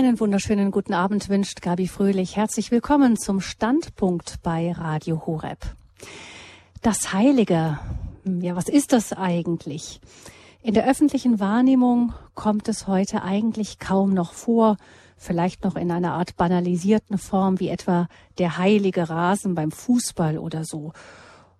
Einen wunderschönen guten Abend wünscht Gabi Fröhlich. Herzlich willkommen zum Standpunkt bei Radio Horeb. Das Heilige. Ja, was ist das eigentlich? In der öffentlichen Wahrnehmung kommt es heute eigentlich kaum noch vor, vielleicht noch in einer Art banalisierten Form wie etwa der heilige Rasen beim Fußball oder so.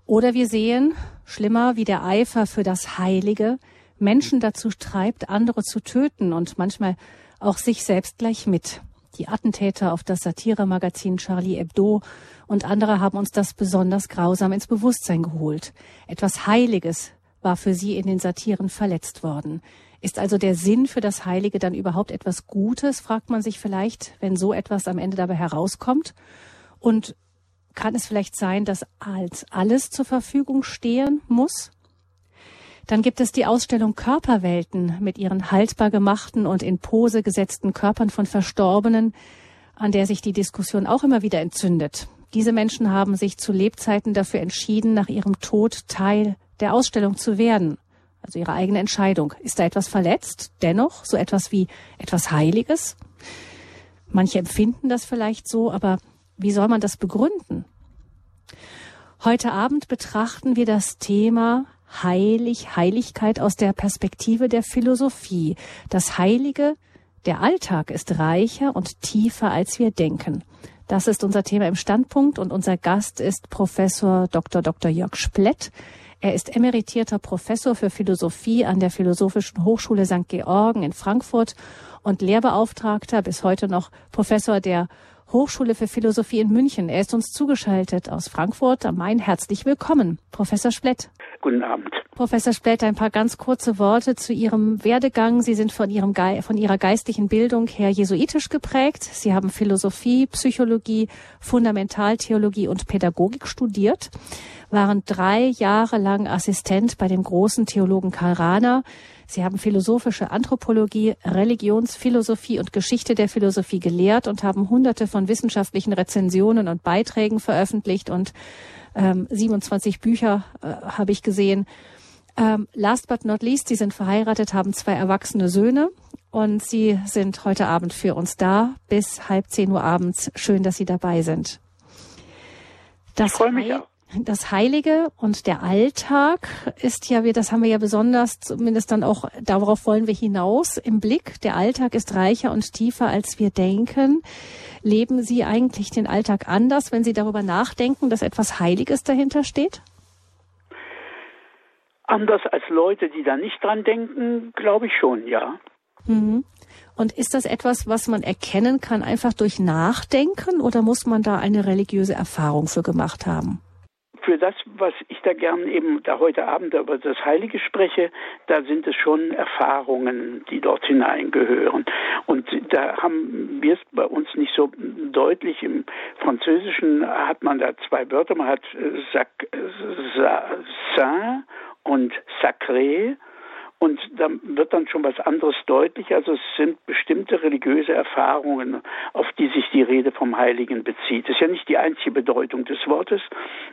Oder wir sehen, schlimmer, wie der Eifer für das Heilige Menschen dazu treibt, andere zu töten und manchmal auch sich selbst gleich mit. Die Attentäter auf das Satiremagazin Charlie Hebdo und andere haben uns das besonders grausam ins Bewusstsein geholt. Etwas Heiliges war für sie in den Satiren verletzt worden. Ist also der Sinn für das Heilige dann überhaupt etwas Gutes, fragt man sich vielleicht, wenn so etwas am Ende dabei herauskommt? Und kann es vielleicht sein, dass als alles zur Verfügung stehen muss? Dann gibt es die Ausstellung Körperwelten mit ihren haltbar gemachten und in Pose gesetzten Körpern von Verstorbenen, an der sich die Diskussion auch immer wieder entzündet. Diese Menschen haben sich zu Lebzeiten dafür entschieden, nach ihrem Tod Teil der Ausstellung zu werden. Also ihre eigene Entscheidung. Ist da etwas verletzt? Dennoch so etwas wie etwas Heiliges? Manche empfinden das vielleicht so, aber wie soll man das begründen? Heute Abend betrachten wir das Thema Heilig, Heiligkeit aus der Perspektive der Philosophie. Das Heilige, der Alltag ist reicher und tiefer, als wir denken. Das ist unser Thema im Standpunkt und unser Gast ist Professor Dr. Dr. Jörg Splett. Er ist emeritierter Professor für Philosophie an der Philosophischen Hochschule St. Georgen in Frankfurt und Lehrbeauftragter, bis heute noch Professor der Hochschule für Philosophie in München. Er ist uns zugeschaltet aus Frankfurt am Main. Herzlich willkommen, Professor Splett. Guten Abend. Professor Splett, ein paar ganz kurze Worte zu Ihrem Werdegang. Sie sind von, Ihrem Ge von Ihrer geistlichen Bildung her jesuitisch geprägt. Sie haben Philosophie, Psychologie, Fundamentaltheologie und Pädagogik studiert, waren drei Jahre lang Assistent bei dem großen Theologen Karl Rahner. Sie haben philosophische Anthropologie, Religionsphilosophie und Geschichte der Philosophie gelehrt und haben hunderte von wissenschaftlichen Rezensionen und Beiträgen veröffentlicht und ähm, 27 Bücher äh, habe ich gesehen. Ähm, last but not least, Sie sind verheiratet, haben zwei erwachsene Söhne und Sie sind heute Abend für uns da bis halb zehn Uhr abends. Schön, dass Sie dabei sind. Das ich freue mich auch. Das Heilige und der Alltag ist ja, wir, das haben wir ja besonders, zumindest dann auch, darauf wollen wir hinaus im Blick. Der Alltag ist reicher und tiefer, als wir denken. Leben Sie eigentlich den Alltag anders, wenn Sie darüber nachdenken, dass etwas Heiliges dahinter steht? Anders als Leute, die da nicht dran denken, glaube ich schon, ja. Mhm. Und ist das etwas, was man erkennen kann, einfach durch Nachdenken oder muss man da eine religiöse Erfahrung für gemacht haben? Für das, was ich da gern eben da heute Abend über das Heilige spreche, da sind es schon Erfahrungen, die dort hineingehören. Und da haben wir es bei uns nicht so deutlich. Im Französischen hat man da zwei Wörter. Man hat Sac, Saint und Sacré. Und da wird dann schon was anderes deutlich. Also es sind bestimmte religiöse Erfahrungen, auf die sich die Rede vom Heiligen bezieht. Das ist ja nicht die einzige Bedeutung des Wortes,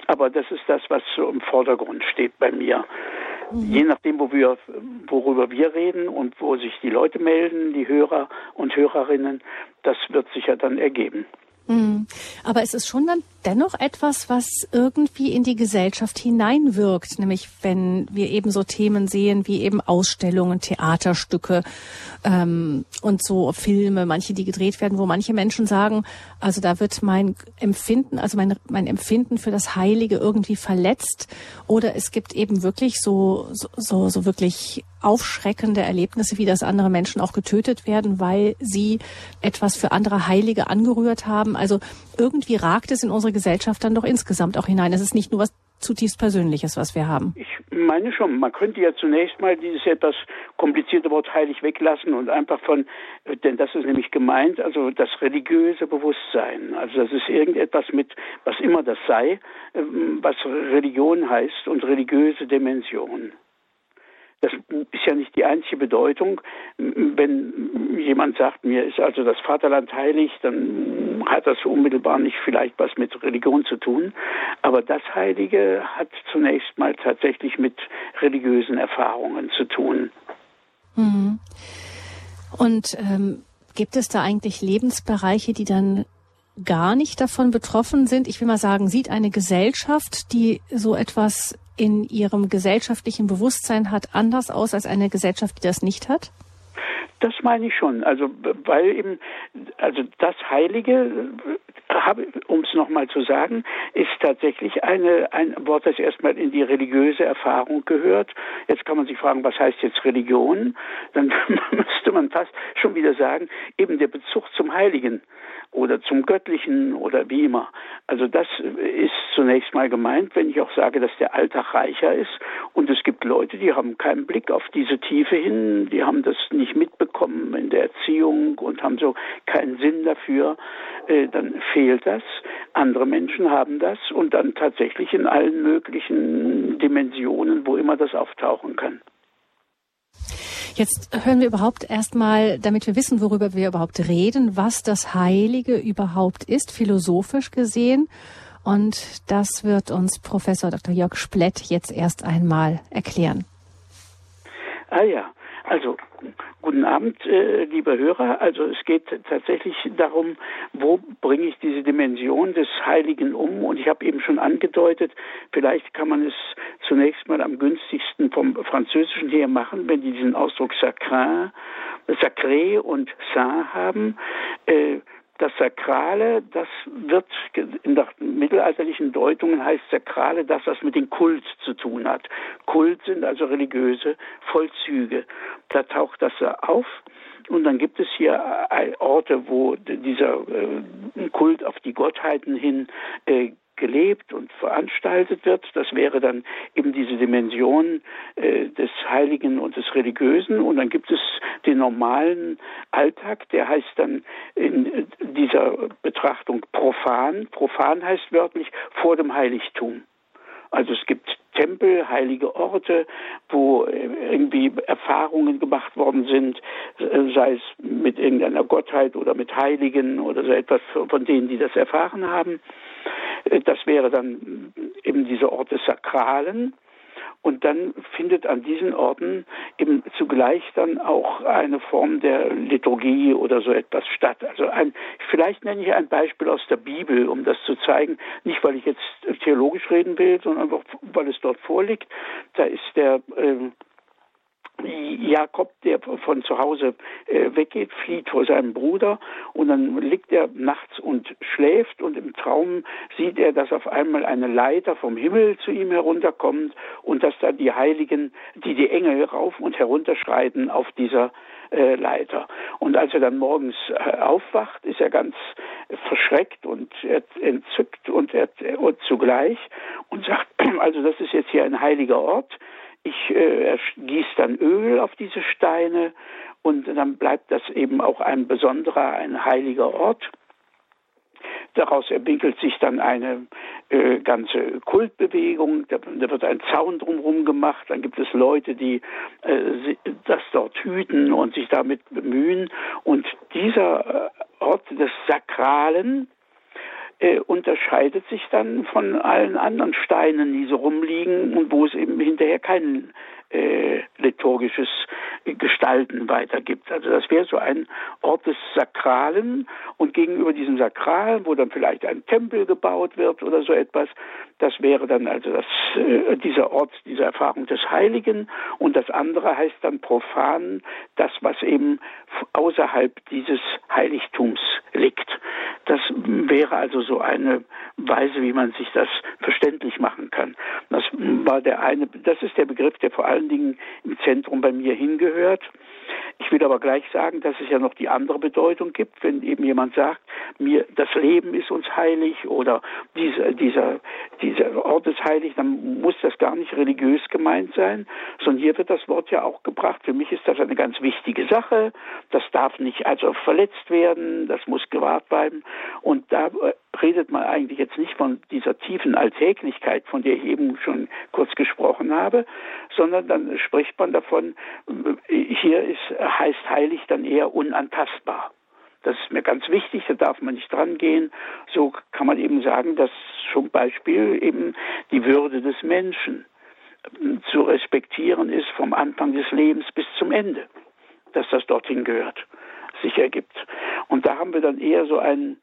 aber das ist das, was so im Vordergrund steht bei mir. Mhm. Je nachdem, wo wir, worüber wir reden und wo sich die Leute melden, die Hörer und Hörerinnen, das wird sich ja dann ergeben. Mhm. Aber es ist schon dann dennoch etwas, was irgendwie in die Gesellschaft hineinwirkt, nämlich wenn wir eben so Themen sehen wie eben Ausstellungen, Theaterstücke ähm, und so Filme, manche, die gedreht werden, wo manche Menschen sagen, also da wird mein Empfinden, also mein, mein Empfinden für das Heilige irgendwie verletzt oder es gibt eben wirklich so, so, so, wirklich aufschreckende Erlebnisse, wie das andere Menschen auch getötet werden, weil sie etwas für andere Heilige angerührt haben. Also irgendwie ragt es in unsere Gesellschaft dann doch insgesamt auch hinein. Es ist nicht nur was zutiefst Persönliches, was wir haben. Ich meine schon, man könnte ja zunächst mal dieses etwas komplizierte Wort heilig weglassen und einfach von, denn das ist nämlich gemeint, also das religiöse Bewusstsein. Also das ist irgendetwas mit, was immer das sei, ähm, was Religion heißt und religiöse Dimension. Das ist ja nicht die einzige Bedeutung. Wenn jemand sagt, mir ist also das Vaterland heilig, dann hat das unmittelbar nicht vielleicht was mit Religion zu tun. Aber das Heilige hat zunächst mal tatsächlich mit religiösen Erfahrungen zu tun. Mhm. Und ähm, Gibt es da eigentlich Lebensbereiche, die dann gar nicht davon betroffen sind? Ich will mal sagen, sieht eine Gesellschaft, die so etwas in ihrem gesellschaftlichen Bewusstsein hat, anders aus als eine Gesellschaft, die das nicht hat? Das meine ich schon. Also weil eben also das Heilige, um es nochmal zu sagen, ist tatsächlich eine, ein Wort, das erstmal in die religiöse Erfahrung gehört. Jetzt kann man sich fragen, was heißt jetzt Religion? Dann müsste man fast schon wieder sagen, eben der Bezug zum Heiligen oder zum Göttlichen oder wie immer. Also das ist zunächst mal gemeint, wenn ich auch sage, dass der Alltag reicher ist. Und es gibt Leute, die haben keinen Blick auf diese Tiefe hin, die haben das nicht mitbekommen in der Erziehung und haben so keinen Sinn dafür. Äh, dann fehlt das. Andere Menschen haben das und dann tatsächlich in allen möglichen Dimensionen, wo immer das auftauchen kann. Jetzt hören wir überhaupt erstmal, damit wir wissen, worüber wir überhaupt reden, was das Heilige überhaupt ist, philosophisch gesehen. Und das wird uns Professor Dr. Jörg Splett jetzt erst einmal erklären. Ah ja, also Guten Abend, äh, liebe Hörer. Also es geht tatsächlich darum, wo bringe ich diese Dimension des Heiligen um? Und ich habe eben schon angedeutet, vielleicht kann man es zunächst mal am günstigsten vom Französischen her machen, wenn die diesen Ausdruck sacrin, sacré und saint haben. Äh, das Sakrale, das wird in der mittelalterlichen Deutungen heißt Sakrale das, was mit dem Kult zu tun hat. Kult sind also religiöse Vollzüge. Da taucht das auf. Und dann gibt es hier Orte, wo dieser äh, Kult auf die Gottheiten hin äh, gelebt und veranstaltet wird. Das wäre dann eben diese Dimension äh, des Heiligen und des Religiösen. Und dann gibt es den normalen Alltag, der heißt dann in dieser Betrachtung profan. Profan heißt wörtlich vor dem Heiligtum. Also es gibt Tempel, heilige Orte, wo äh, irgendwie Erfahrungen gemacht worden sind, äh, sei es mit irgendeiner Gottheit oder mit Heiligen oder so etwas von denen, die das erfahren haben. Äh, das wäre dann eben dieser Ort des Sakralen. Und dann findet an diesen Orten eben zugleich dann auch eine Form der Liturgie oder so etwas statt. Also ein, vielleicht nenne ich ein Beispiel aus der Bibel, um das zu zeigen. Nicht, weil ich jetzt theologisch reden will, sondern einfach, weil es dort vorliegt. Da ist der äh, Jakob, der von zu Hause äh, weggeht, flieht vor seinem Bruder und dann liegt er nachts und schläft und im Traum sieht er, dass auf einmal eine Leiter vom Himmel zu ihm herunterkommt und dass da die Heiligen, die die Engel rauf und herunter schreiten auf dieser äh, Leiter. Und als er dann morgens äh, aufwacht, ist er ganz verschreckt und entzückt und, und zugleich und sagt, also das ist jetzt hier ein heiliger Ort ich äh, gieße dann Öl auf diese Steine und dann bleibt das eben auch ein besonderer, ein heiliger Ort. Daraus entwickelt sich dann eine äh, ganze Kultbewegung, da, da, wird ein Zaun drumherum gemacht, dann gibt es Leute, die äh, das dort hüten und sich damit bemühen. Und dieser äh, Ort des Sakralen, äh, unterscheidet sich dann von allen anderen Steinen, die so rumliegen und wo es eben hinterher kein äh, liturgisches Gestalten weitergibt. Also das wäre so ein Ort des Sakralen und gegenüber diesem Sakralen, wo dann vielleicht ein Tempel gebaut wird oder so etwas, das wäre dann also das, äh, dieser Ort, diese Erfahrung des Heiligen und das andere heißt dann profan, das, was eben außerhalb dieses Heiligtums liegt. Das wäre also so eine Weise, wie man sich das verständlich machen kann. Das war der eine, das ist der Begriff, der vor allen Dingen im Zentrum bei mir hingehört. Ich will aber gleich sagen, dass es ja noch die andere Bedeutung gibt, wenn eben jemand sagt, mir das Leben ist uns heilig oder dieser, dieser, dieser Ort ist heilig, dann muss das gar nicht religiös gemeint sein, sondern hier wird das Wort ja auch gebracht. Für mich ist das eine ganz wichtige Sache. Das darf nicht also verletzt werden, das muss gewahrt bleiben. Und da äh, redet man eigentlich jetzt nicht von dieser tiefen Alltäglichkeit, von der ich eben schon kurz gesprochen habe, sondern dann spricht man davon, hier ist, heißt heilig dann eher unantastbar. Das ist mir ganz wichtig, da darf man nicht dran gehen. So kann man eben sagen, dass zum Beispiel eben die Würde des Menschen zu respektieren ist vom Anfang des Lebens bis zum Ende, dass das dorthin gehört. sich ergibt. Und da haben wir dann eher so einen,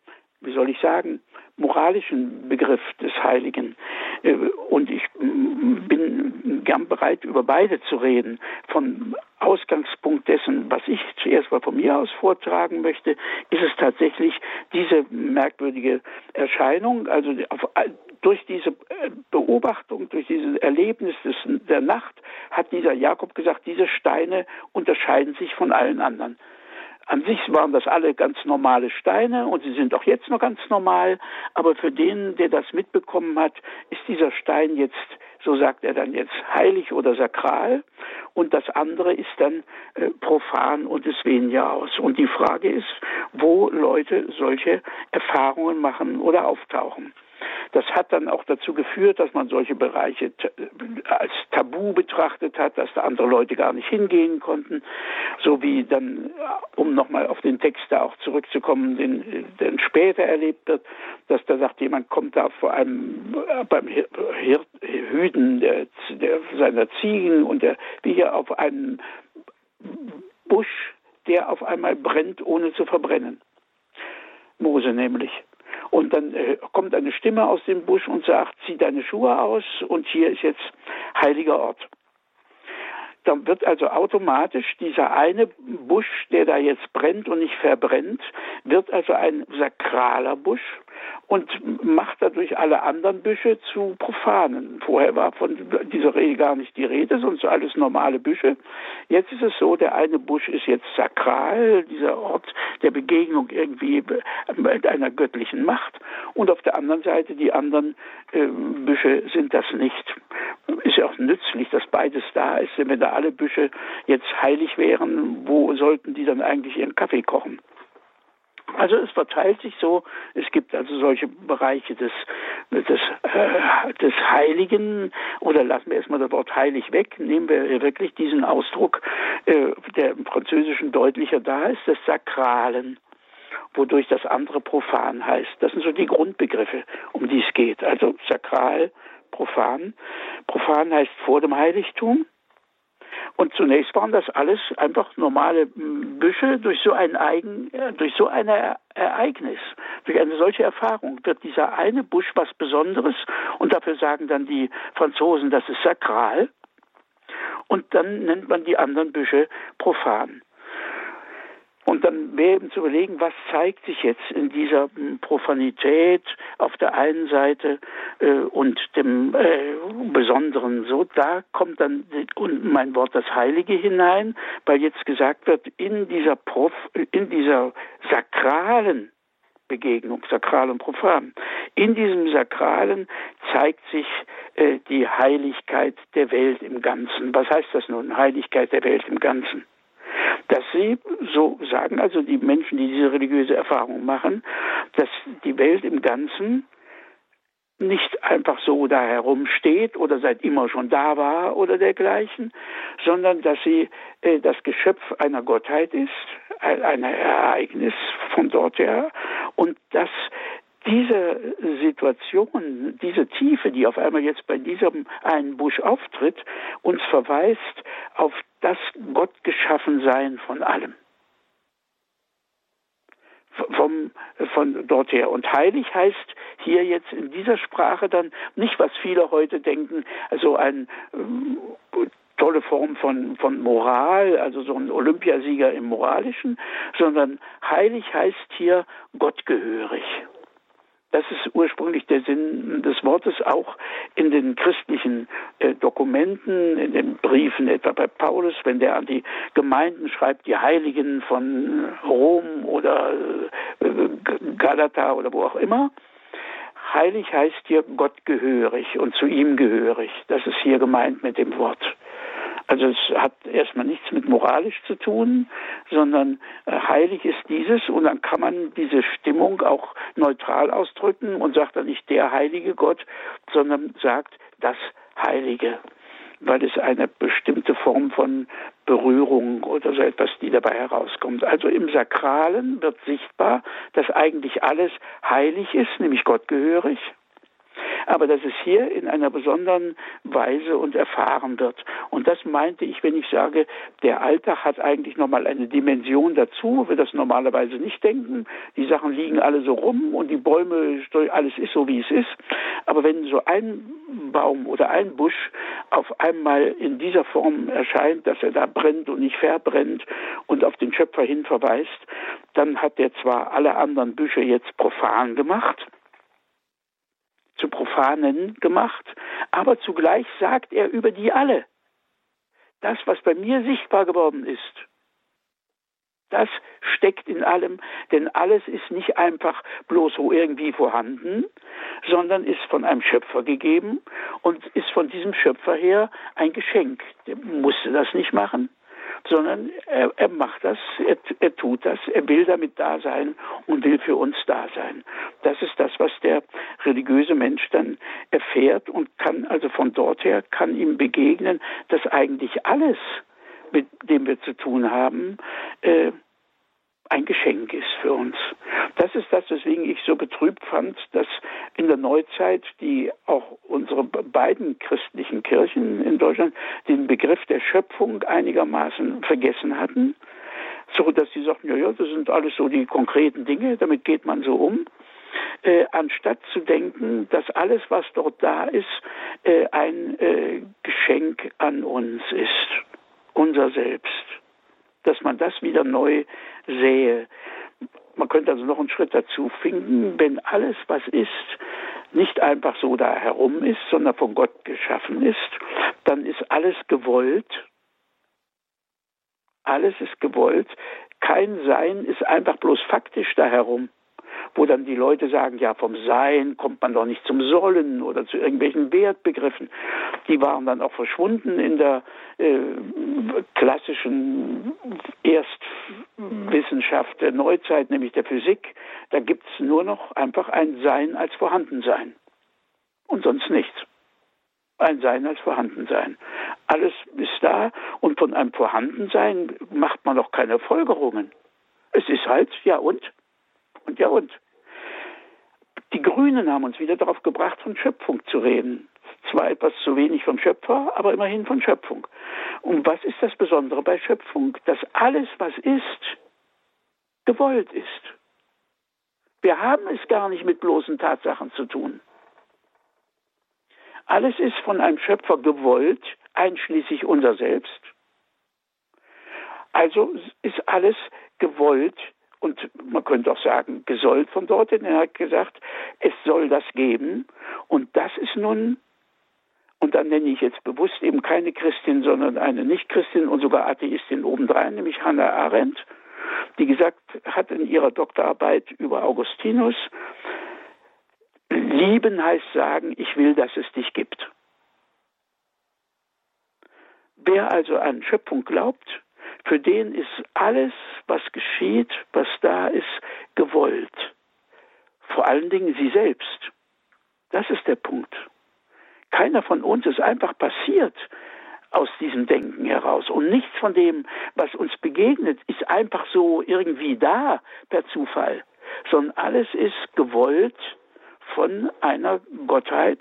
wie soll ich sagen, moralischen Begriff des Heiligen. Äh, und ich bin gern bereit, über beide zu reden. Von Ausgangspunkt dessen, was ich zuerst mal von mir aus vortragen möchte, ist es tatsächlich diese merkwürdige Erscheinung, also auf, durch diese äh, Beobachtung, durch dieses Erlebnis des, der Nacht hat dieser Jakob gesagt, diese Steine unterscheiden sich von allen anderen. An sich waren das alle ganz normale Steine und sie sind auch jetzt noch ganz normal, aber für den, der das mitbekommen hat, ist dieser Stein jetzt, so sagt er dann jetzt, heilig oder sakral und das andere ist dann äh, profan und es weniger aus. Und die Frage ist, wo Leute solche Erfahrungen machen oder auftauchen. Das hat dann auch dazu geführt, dass man solche Bereiche als Tabu betrachtet hat, dass da andere Leute gar nicht hingehen konnten, so wie dann, um nochmal auf den Text da auch zurückzukommen, den, den später erlebt wird, dass da sagt, jemand kommt da vor einem, beim Hirt, Hüten der, der, seiner Ziegen und der, wie hier auf einem Busch, der auf einmal brennt, ohne zu verbrennen. Mose nämlich. Und dann äh, kommt eine Stimme aus dem Busch und sagt, zieh deine Schuhe aus und hier ist jetzt heiliger Ort. Dann wird also automatisch dieser eine Busch, der da jetzt brennt und nicht verbrennt, wird also ein sakraler Busch und macht dadurch alle anderen Büsche zu profanen. Vorher war von dieser Regel gar nicht die Rede, sonst alles normale Büsche. Jetzt ist es so, der eine Busch ist jetzt sakral, dieser Ort der Begegnung irgendwie mit einer göttlichen Macht und auf der anderen Seite die anderen äh, Büsche sind das nicht. Ist ja auch nützlich, dass beides da ist, denn wenn da alle Büsche jetzt heilig wären, wo sollten die dann eigentlich ihren Kaffee kochen? Also es verteilt sich so, es gibt also solche Bereiche des, des, äh, des Heiligen, oder lassen wir erstmal das Wort heilig weg, nehmen wir wirklich diesen Ausdruck, äh, der im Französischen deutlicher da ist, des Sakralen, wodurch das andere profan heißt. Das sind so die Grundbegriffe, um die es geht. Also sakral, profan. Profan heißt vor dem Heiligtum und zunächst waren das alles einfach normale Büsche. Durch so ein Eigen, durch so ein Ereignis, durch eine solche Erfahrung wird dieser eine Busch was Besonderes. Und dafür sagen dann die Franzosen, das ist sakral. Und dann nennt man die anderen Büsche profan. Und dann wäre eben zu überlegen, was zeigt sich jetzt in dieser hm, Profanität auf der einen Seite äh, und dem äh, Besonderen. So, da kommt dann und mein Wort das Heilige hinein, weil jetzt gesagt wird, in dieser Prof, in dieser sakralen Begegnung, sakral und profan. In diesem Sakralen zeigt sich äh, die Heiligkeit der Welt im Ganzen. Was heißt das nun, Heiligkeit der Welt im Ganzen? Dass sie, so sagen also die Menschen, die diese religiöse Erfahrung machen, dass die Welt im Ganzen nicht einfach so da herumsteht oder seit immer schon da war oder dergleichen, sondern dass sie äh, das Geschöpf einer Gottheit ist, ein Ereignis von dort her und dass diese Situation, diese Tiefe, die auf einmal jetzt bei diesem einen Busch auftritt, uns verweist auf das Gottgeschaffensein von allem. Vom, von dort her. Und heilig heißt hier jetzt in dieser Sprache dann nicht, was viele heute denken, also ein äh, tolle Form von, von Moral, also so ein Olympiasieger im Moralischen, sondern heilig heißt hier gottgehörig. Das ist ursprünglich der Sinn des Wortes auch in den christlichen äh, Dokumenten, in den Briefen, etwa bei Paulus, wenn der an die Gemeinden schreibt, die Heiligen von Rom oder äh, Galata oder wo auch immer. Heilig heißt hier Gott gehörig und zu ihm gehörig. Das ist hier gemeint mit dem Wort. Also es hat erstmal nichts mit moralisch zu tun, sondern äh, heilig ist dieses und dann kann man diese Stimmung auch neutral ausdrücken und sagt dann nicht der heilige Gott, sondern sagt das Heilige, weil es eine bestimmte Form von Berührung oder so etwas, die dabei herauskommt. Also im Sakralen wird sichtbar, dass eigentlich alles heilig ist, nämlich Gott gehörig aber dass es hier in einer besonderen Weise und erfahren wird. Und das meinte ich, wenn ich sage, der Alltag hat eigentlich nochmal eine Dimension dazu, wir das normalerweise nicht denken. Die Sachen liegen alle so rum und die Bäume, alles ist so, wie es ist. Aber wenn so ein Baum oder ein Busch auf einmal in dieser Form erscheint, dass er da brennt und nicht verbrennt und auf den Schöpfer hin verweist, dann hat er zwar alle anderen Büsche jetzt profan gemacht, zu Profanen gemacht, aber zugleich sagt er über die alle, das, was bei mir sichtbar geworden ist, das steckt in allem, denn alles ist nicht einfach bloß so irgendwie vorhanden, sondern ist von einem Schöpfer gegeben und ist von diesem Schöpfer her ein Geschenk. Der musste das nicht machen, sondern er, er macht das, er, er tut das, er will damit da sein und will für uns da sein. Das ist das, was der religiöse Mensch dann erfährt und kann also von dort her, kann ihm begegnen, dass eigentlich alles, mit dem wir zu tun haben, äh, ein Geschenk ist für uns. Das ist das, weswegen ich so betrübt fand, dass in der Neuzeit die auch unsere beiden christlichen Kirchen in Deutschland den Begriff der Schöpfung einigermaßen vergessen hatten, so dass sie sagten, ja, ja, das sind alles so die konkreten Dinge, damit geht man so um. Äh, anstatt zu denken, dass alles, was dort da ist, äh, ein äh, Geschenk an uns ist, unser Selbst dass man das wieder neu sähe. Man könnte also noch einen Schritt dazu finden, wenn alles, was ist, nicht einfach so da herum ist, sondern von Gott geschaffen ist, dann ist alles gewollt. Alles ist gewollt. Kein Sein ist einfach bloß faktisch da herum wo dann die Leute sagen, ja, vom Sein kommt man doch nicht zum Sollen oder zu irgendwelchen Wertbegriffen. Die waren dann auch verschwunden in der äh, klassischen Erstwissenschaft der Neuzeit, nämlich der Physik. Da gibt es nur noch einfach ein Sein als Vorhandensein und sonst nichts ein Sein als Vorhandensein. Alles ist da und von einem Vorhandensein macht man doch keine Folgerungen. Es ist halt, ja und? Und ja und? Die Grünen haben uns wieder darauf gebracht, von Schöpfung zu reden. Zwar etwas zu wenig vom Schöpfer, aber immerhin von Schöpfung. Und was ist das Besondere bei Schöpfung? Dass alles, was ist, gewollt ist. Wir haben es gar nicht mit bloßen Tatsachen zu tun. Alles ist von einem Schöpfer gewollt, einschließlich unser Selbst. Also ist alles gewollt und man könnte auch sagen, gesollt von dort. Denn er hat gesagt, es soll das geben. Und das ist nun, und dann nenne ich jetzt bewusst eben keine Christin, sondern eine Nicht-Christin und sogar Atheistin obendrein, nämlich Hannah Arendt, die gesagt hat in ihrer Doktorarbeit über Augustinus, lieben heißt sagen, ich will, dass es dich gibt. Wer also an Schöpfung glaubt, für den ist alles, was geschieht, was da ist, gewollt. Vor allen Dingen sie selbst. Das ist der Punkt. Keiner von uns ist einfach passiert aus diesem Denken heraus. Und nichts von dem, was uns begegnet, ist einfach so irgendwie da per Zufall, sondern alles ist gewollt von einer Gottheit,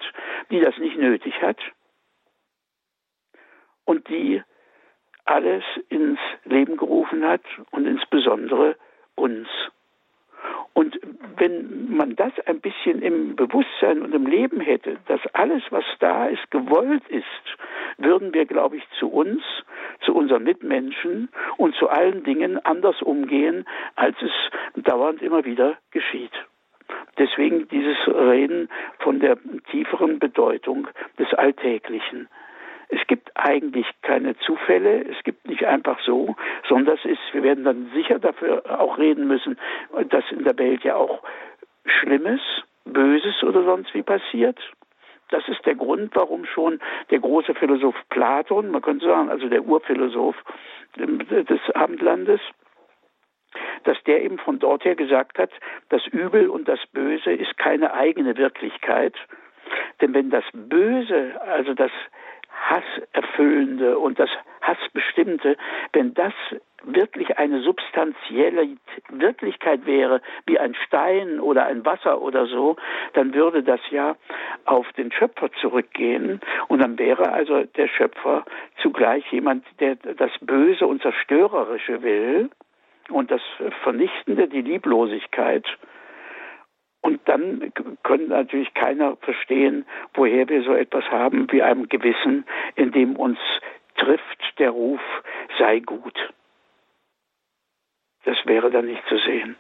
die das nicht nötig hat und die alles ins Leben gerufen hat und insbesondere uns. Und wenn man das ein bisschen im Bewusstsein und im Leben hätte, dass alles, was da ist, gewollt ist, würden wir, glaube ich, zu uns, zu unseren Mitmenschen und zu allen Dingen anders umgehen, als es dauernd immer wieder geschieht. Deswegen dieses Reden von der tieferen Bedeutung des Alltäglichen. Es gibt eigentlich keine Zufälle, es gibt nicht einfach so, sondern es ist, wir werden dann sicher dafür auch reden müssen, dass in der Welt ja auch Schlimmes, Böses oder sonst wie passiert. Das ist der Grund, warum schon der große Philosoph Platon, man könnte sagen, also der Urphilosoph des Abendlandes, dass der eben von dort her gesagt hat, das Übel und das Böse ist keine eigene Wirklichkeit. Denn wenn das Böse, also das Hasserfüllende und das Hassbestimmte, wenn das wirklich eine substanzielle Wirklichkeit wäre, wie ein Stein oder ein Wasser oder so, dann würde das ja auf den Schöpfer zurückgehen und dann wäre also der Schöpfer zugleich jemand, der das Böse und Zerstörerische will und das Vernichtende, die Lieblosigkeit. Und dann könnte natürlich keiner verstehen, woher wir so etwas haben wie einem Gewissen, in dem uns trifft der Ruf, sei gut. Das wäre dann nicht zu sehen.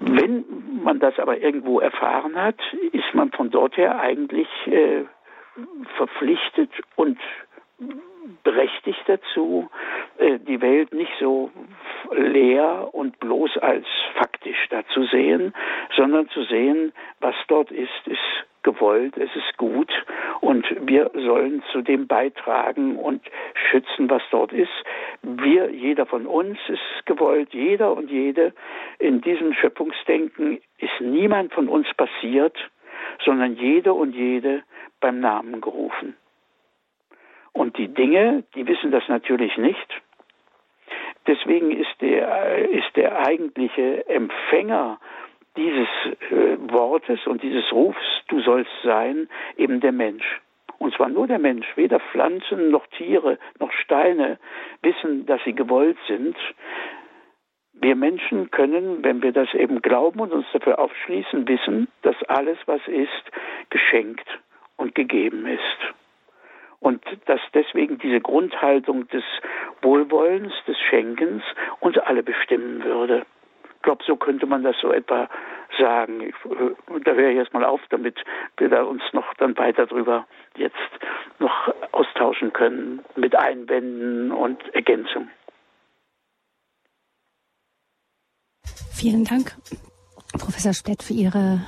Wenn man das aber irgendwo erfahren hat, ist man von dort her eigentlich äh, verpflichtet und berechtigt dazu, äh, die Welt nicht so leer und bloß als da zu sehen, sondern zu sehen, was dort ist, ist gewollt, es ist gut und wir sollen zu dem beitragen und schützen, was dort ist. Wir, jeder von uns ist gewollt, jeder und jede in diesem Schöpfungsdenken ist niemand von uns passiert, sondern jede und jede beim Namen gerufen. Und die Dinge, die wissen das natürlich nicht. Deswegen ist der, ist der eigentliche Empfänger dieses äh, Wortes und dieses Rufs, du sollst sein, eben der Mensch. Und zwar nur der Mensch. Weder Pflanzen noch Tiere noch Steine wissen, dass sie gewollt sind. Wir Menschen können, wenn wir das eben glauben und uns dafür aufschließen, wissen, dass alles, was ist, geschenkt und gegeben ist. Und dass deswegen diese Grundhaltung des Wohlwollens, des Schenkens uns alle bestimmen würde. Ich glaube, so könnte man das so etwa sagen. Ich, äh, da höre ich erstmal auf, damit wir da uns noch dann weiter drüber jetzt noch austauschen können mit Einwänden und Ergänzungen. Vielen Dank, Professor Splett, für Ihre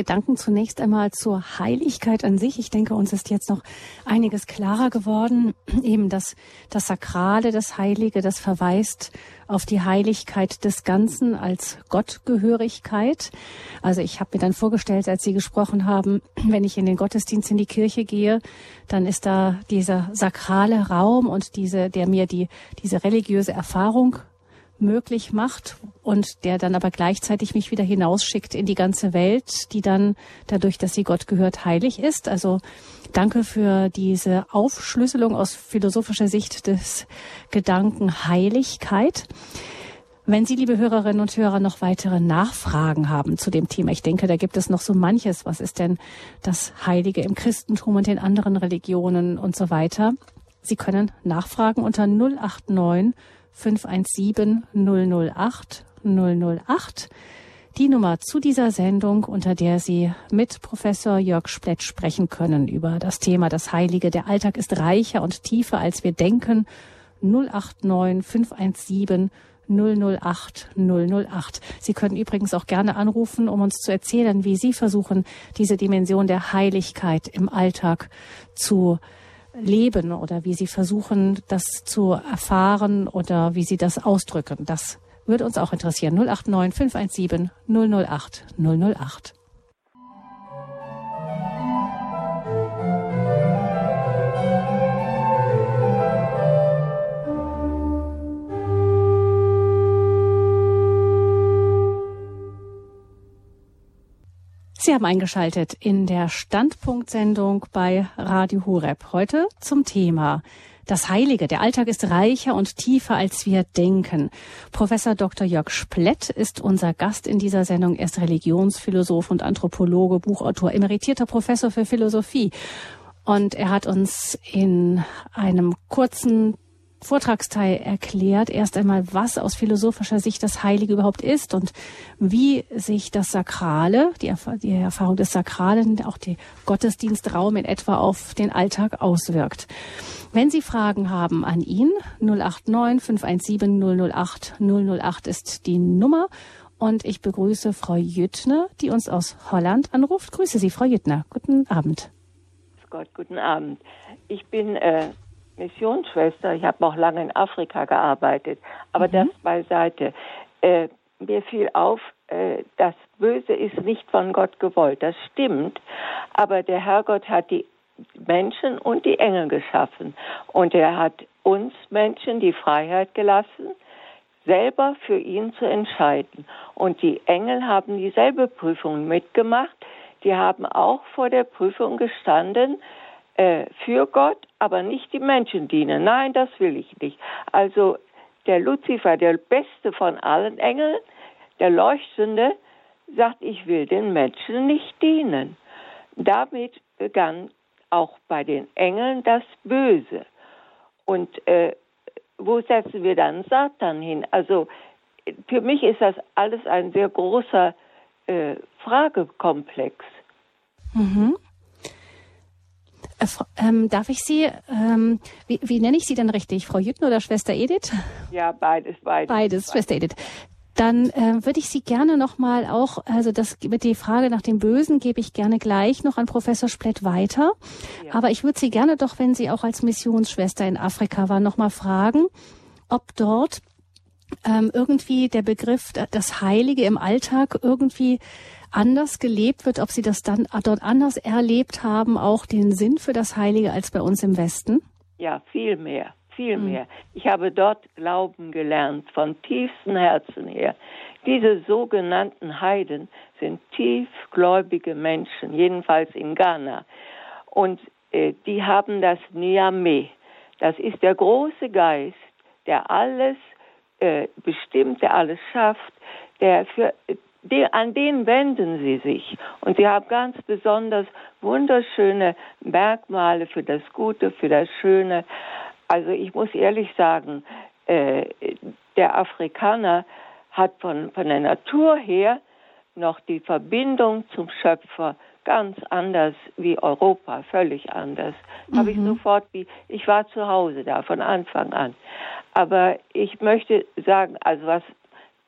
Gedanken zunächst einmal zur Heiligkeit an sich. Ich denke, uns ist jetzt noch einiges klarer geworden. Eben das, das Sakrale, das Heilige, das verweist auf die Heiligkeit des Ganzen als Gottgehörigkeit. Also ich habe mir dann vorgestellt, als Sie gesprochen haben, wenn ich in den Gottesdienst in die Kirche gehe, dann ist da dieser sakrale Raum und diese, der mir die, diese religiöse Erfahrung möglich macht und der dann aber gleichzeitig mich wieder hinausschickt in die ganze Welt, die dann dadurch, dass sie Gott gehört, heilig ist. Also danke für diese Aufschlüsselung aus philosophischer Sicht des Gedanken Heiligkeit. Wenn Sie, liebe Hörerinnen und Hörer, noch weitere Nachfragen haben zu dem Thema, ich denke, da gibt es noch so manches. Was ist denn das Heilige im Christentum und den anderen Religionen und so weiter? Sie können nachfragen unter 089 517 008 008 die Nummer zu dieser Sendung, unter der Sie mit Professor Jörg Splett sprechen können über das Thema Das Heilige. Der Alltag ist reicher und tiefer, als wir denken. 089 517 008 008. Sie können übrigens auch gerne anrufen, um uns zu erzählen, wie Sie versuchen, diese Dimension der Heiligkeit im Alltag zu leben oder wie sie versuchen, das zu erfahren oder wie sie das ausdrücken. Das würde uns auch interessieren. 089 517 008 008. Sie haben eingeschaltet in der Standpunktsendung bei Radio Horeb. Heute zum Thema das Heilige. Der Alltag ist reicher und tiefer, als wir denken. Professor Dr. Jörg Splett ist unser Gast in dieser Sendung. Er ist Religionsphilosoph und Anthropologe, Buchautor, emeritierter Professor für Philosophie. Und er hat uns in einem kurzen Vortragsteil erklärt erst einmal, was aus philosophischer Sicht das Heilige überhaupt ist und wie sich das Sakrale, die, Erf die Erfahrung des Sakralen, auch der Gottesdienstraum in etwa auf den Alltag auswirkt. Wenn Sie Fragen haben an ihn, 089 517 008 008 ist die Nummer. Und ich begrüße Frau Jüttner, die uns aus Holland anruft. Grüße Sie, Frau Jüttner. Guten Abend. Gott, guten Abend. Ich bin äh, Missionsschwester. Ich habe auch lange in Afrika gearbeitet. Aber mhm. das beiseite. Äh, mir fiel auf, äh, das Böse ist nicht von Gott gewollt. Das stimmt. Aber der Herrgott hat die Menschen und die Engel geschaffen. Und er hat uns Menschen die Freiheit gelassen, selber für ihn zu entscheiden. Und die Engel haben dieselbe Prüfung mitgemacht. Die haben auch vor der Prüfung gestanden, äh, für Gott, aber nicht die Menschen dienen. Nein, das will ich nicht. Also der Luzifer, der beste von allen Engeln, der Leuchtende, sagt, ich will den Menschen nicht dienen. Damit begann auch bei den Engeln das Böse. Und äh, wo setzen wir dann Satan hin? Also für mich ist das alles ein sehr großer äh, Fragekomplex. Mhm. Äh, ähm, darf ich Sie, ähm, wie, wie, nenne ich Sie denn richtig? Frau Jütten oder Schwester Edith? Ja, beides, beides. Beides, Schwester Edith. Dann äh, würde ich Sie gerne nochmal auch, also das mit die Frage nach dem Bösen gebe ich gerne gleich noch an Professor Splett weiter. Ja. Aber ich würde Sie gerne doch, wenn Sie auch als Missionsschwester in Afrika waren, nochmal fragen, ob dort ähm, irgendwie der Begriff das Heilige im Alltag irgendwie anders gelebt wird, ob Sie das dann dort anders erlebt haben, auch den Sinn für das Heilige als bei uns im Westen? Ja, viel mehr, viel mhm. mehr. Ich habe dort Glauben gelernt, von tiefstem Herzen her. Diese sogenannten Heiden sind tiefgläubige Menschen, jedenfalls in Ghana. Und äh, die haben das Niame. Das ist der große Geist, der alles äh, bestimmt, der alles schafft, der für an den wenden sie sich. Und sie haben ganz besonders wunderschöne Merkmale für das Gute, für das Schöne. Also ich muss ehrlich sagen, äh, der Afrikaner hat von, von der Natur her noch die Verbindung zum Schöpfer ganz anders wie Europa, völlig anders. Mhm. Habe ich sofort wie, ich war zu Hause da von Anfang an. Aber ich möchte sagen, also was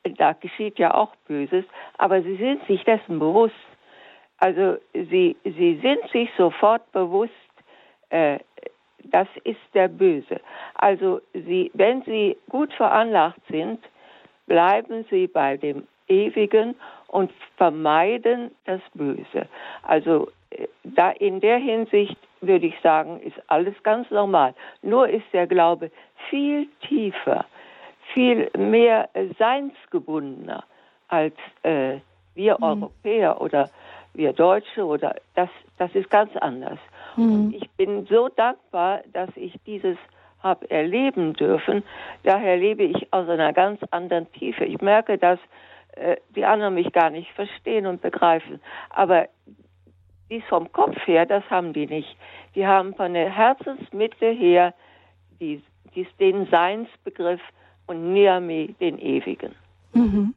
da geschieht ja auch Böses, aber sie sind sich dessen bewusst. Also sie, sie sind sich sofort bewusst, äh, das ist der Böse. Also sie, wenn sie gut veranlagt sind, bleiben sie bei dem Ewigen und vermeiden das Böse. Also äh, da in der Hinsicht würde ich sagen, ist alles ganz normal. Nur ist der Glaube viel tiefer viel mehr seinsgebundener als äh, wir mhm. Europäer oder wir Deutsche oder das, das ist ganz anders. Mhm. Und ich bin so dankbar, dass ich dieses habe erleben dürfen. Daher lebe ich aus einer ganz anderen Tiefe. Ich merke, dass äh, die anderen mich gar nicht verstehen und begreifen. Aber dies vom Kopf her, das haben die nicht. Die haben von der Herzensmitte her dies, dies, den Seinsbegriff und Niami, den Ewigen. Mhm.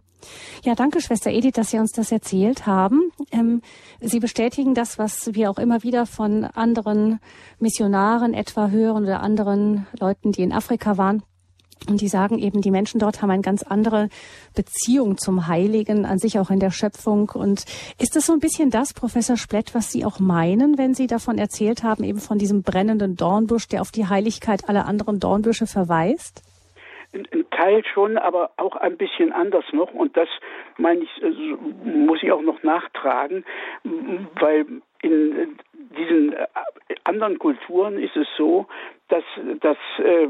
Ja, danke, Schwester Edith, dass Sie uns das erzählt haben. Ähm, Sie bestätigen das, was wir auch immer wieder von anderen Missionaren etwa hören oder anderen Leuten, die in Afrika waren. Und die sagen eben, die Menschen dort haben eine ganz andere Beziehung zum Heiligen, an sich auch in der Schöpfung. Und ist das so ein bisschen das, Professor Splett, was Sie auch meinen, wenn Sie davon erzählt haben, eben von diesem brennenden Dornbusch, der auf die Heiligkeit aller anderen Dornbüsche verweist? ein Teil schon, aber auch ein bisschen anders noch. Und das meine ich, äh, muss ich auch noch nachtragen, weil in diesen äh, anderen Kulturen ist es so, dass das äh,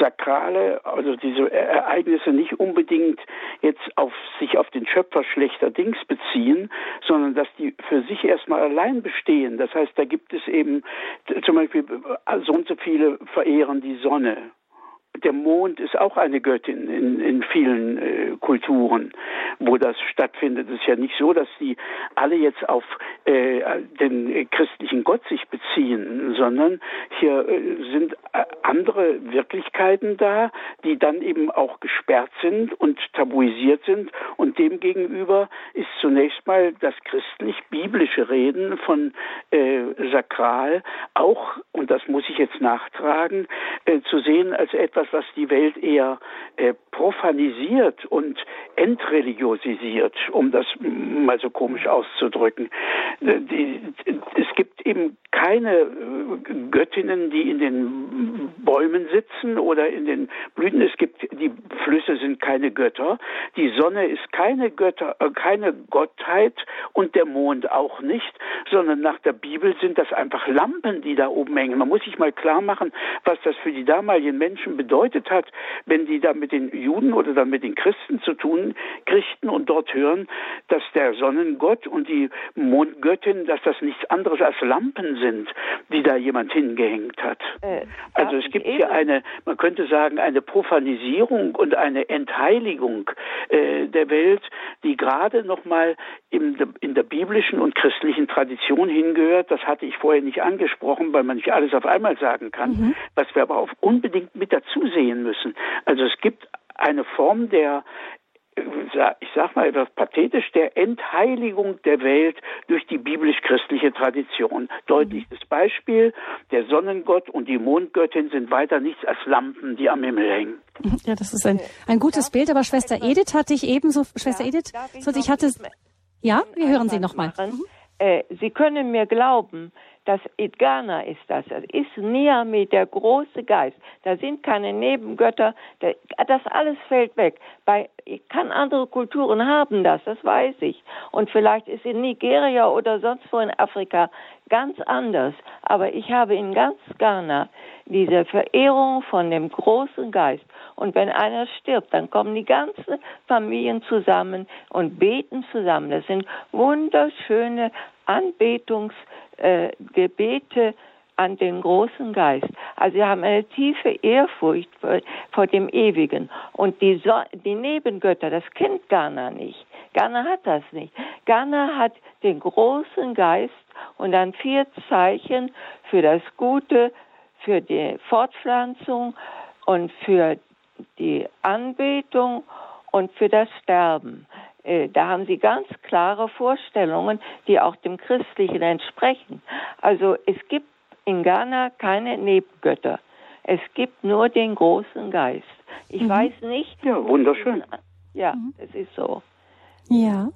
Sakrale, also diese Ereignisse nicht unbedingt jetzt auf sich auf den Schöpfer schlechter Dings beziehen, sondern dass die für sich erstmal allein bestehen. Das heißt, da gibt es eben zum Beispiel so und so viele verehren die Sonne der Mond ist auch eine Göttin in, in vielen äh, Kulturen, wo das stattfindet. Es ist ja nicht so, dass die alle jetzt auf äh, den christlichen Gott sich beziehen, sondern hier äh, sind äh, andere Wirklichkeiten da, die dann eben auch gesperrt sind und tabuisiert sind. Und demgegenüber ist zunächst mal das christlich-biblische Reden von äh, sakral auch, und das muss ich jetzt nachtragen, äh, zu sehen als etwas, etwas, was die Welt eher äh, profanisiert und entreligiert religiosisiert, um das mal so komisch auszudrücken. Die, es gibt eben keine äh, Göttinnen, die in den Bäumen sitzen oder in den Blüten. Es gibt die Flüsse sind keine Götter, die Sonne ist keine Götter, äh, keine Gottheit und der Mond auch nicht, sondern nach der Bibel sind das einfach Lampen, die da oben hängen. Man muss sich mal klar machen, was das für die damaligen Menschen bedeutet hat, wenn die da mit den Juden oder dann mit den Christen zu tun kriegten und dort hören, dass der Sonnengott und die Mondgöttin, dass das nichts anderes als Lampen sind, die da jemand hingehängt hat. Äh, also es gibt hier eine, man könnte sagen, eine Profanisierung und eine Entheiligung äh, der Welt, die gerade noch mal in, in der biblischen und christlichen Tradition hingehört. Das hatte ich vorher nicht angesprochen, weil man nicht alles auf einmal sagen kann, mhm. was wir aber auch unbedingt mit dazu sehen müssen. Also es gibt eine Form der ich sag mal etwas pathetisch, der Entheiligung der Welt durch die biblisch-christliche Tradition. Deutliches Beispiel, der Sonnengott und die Mondgöttin sind weiter nichts als Lampen, die am Himmel hängen. Ja, das ist ein, ein gutes Bild, aber Schwester Edith hatte ich ebenso, Schwester ja, Edith, so, ich hatte, ja, wir hören Sie nochmal. Mhm. Äh, Sie können mir glauben, das Idgana ist das. Das ist Niami, der große Geist. Da sind keine Nebengötter. Das alles fällt weg. Bei, kann andere Kulturen haben das, das weiß ich. Und vielleicht ist in Nigeria oder sonst wo in Afrika ganz anders. Aber ich habe in ganz Ghana diese Verehrung von dem großen Geist. Und wenn einer stirbt, dann kommen die ganzen Familien zusammen und beten zusammen. Das sind wunderschöne Anbetungsgebete äh, an den großen Geist. Also wir haben eine tiefe Ehrfurcht vor, vor dem Ewigen. Und die, so die Nebengötter, das kennt Ghana nicht. Ghana hat das nicht. Ghana hat den großen Geist und dann vier Zeichen für das Gute, für die Fortpflanzung und für die Anbetung und für das Sterben. Äh, da haben sie ganz klare Vorstellungen, die auch dem Christlichen entsprechen. Also es gibt in Ghana keine Nebengötter. Es gibt nur den großen Geist. Ich mhm. weiß nicht. Ja, wunderschön. Ja, mhm. es ist so. Ja.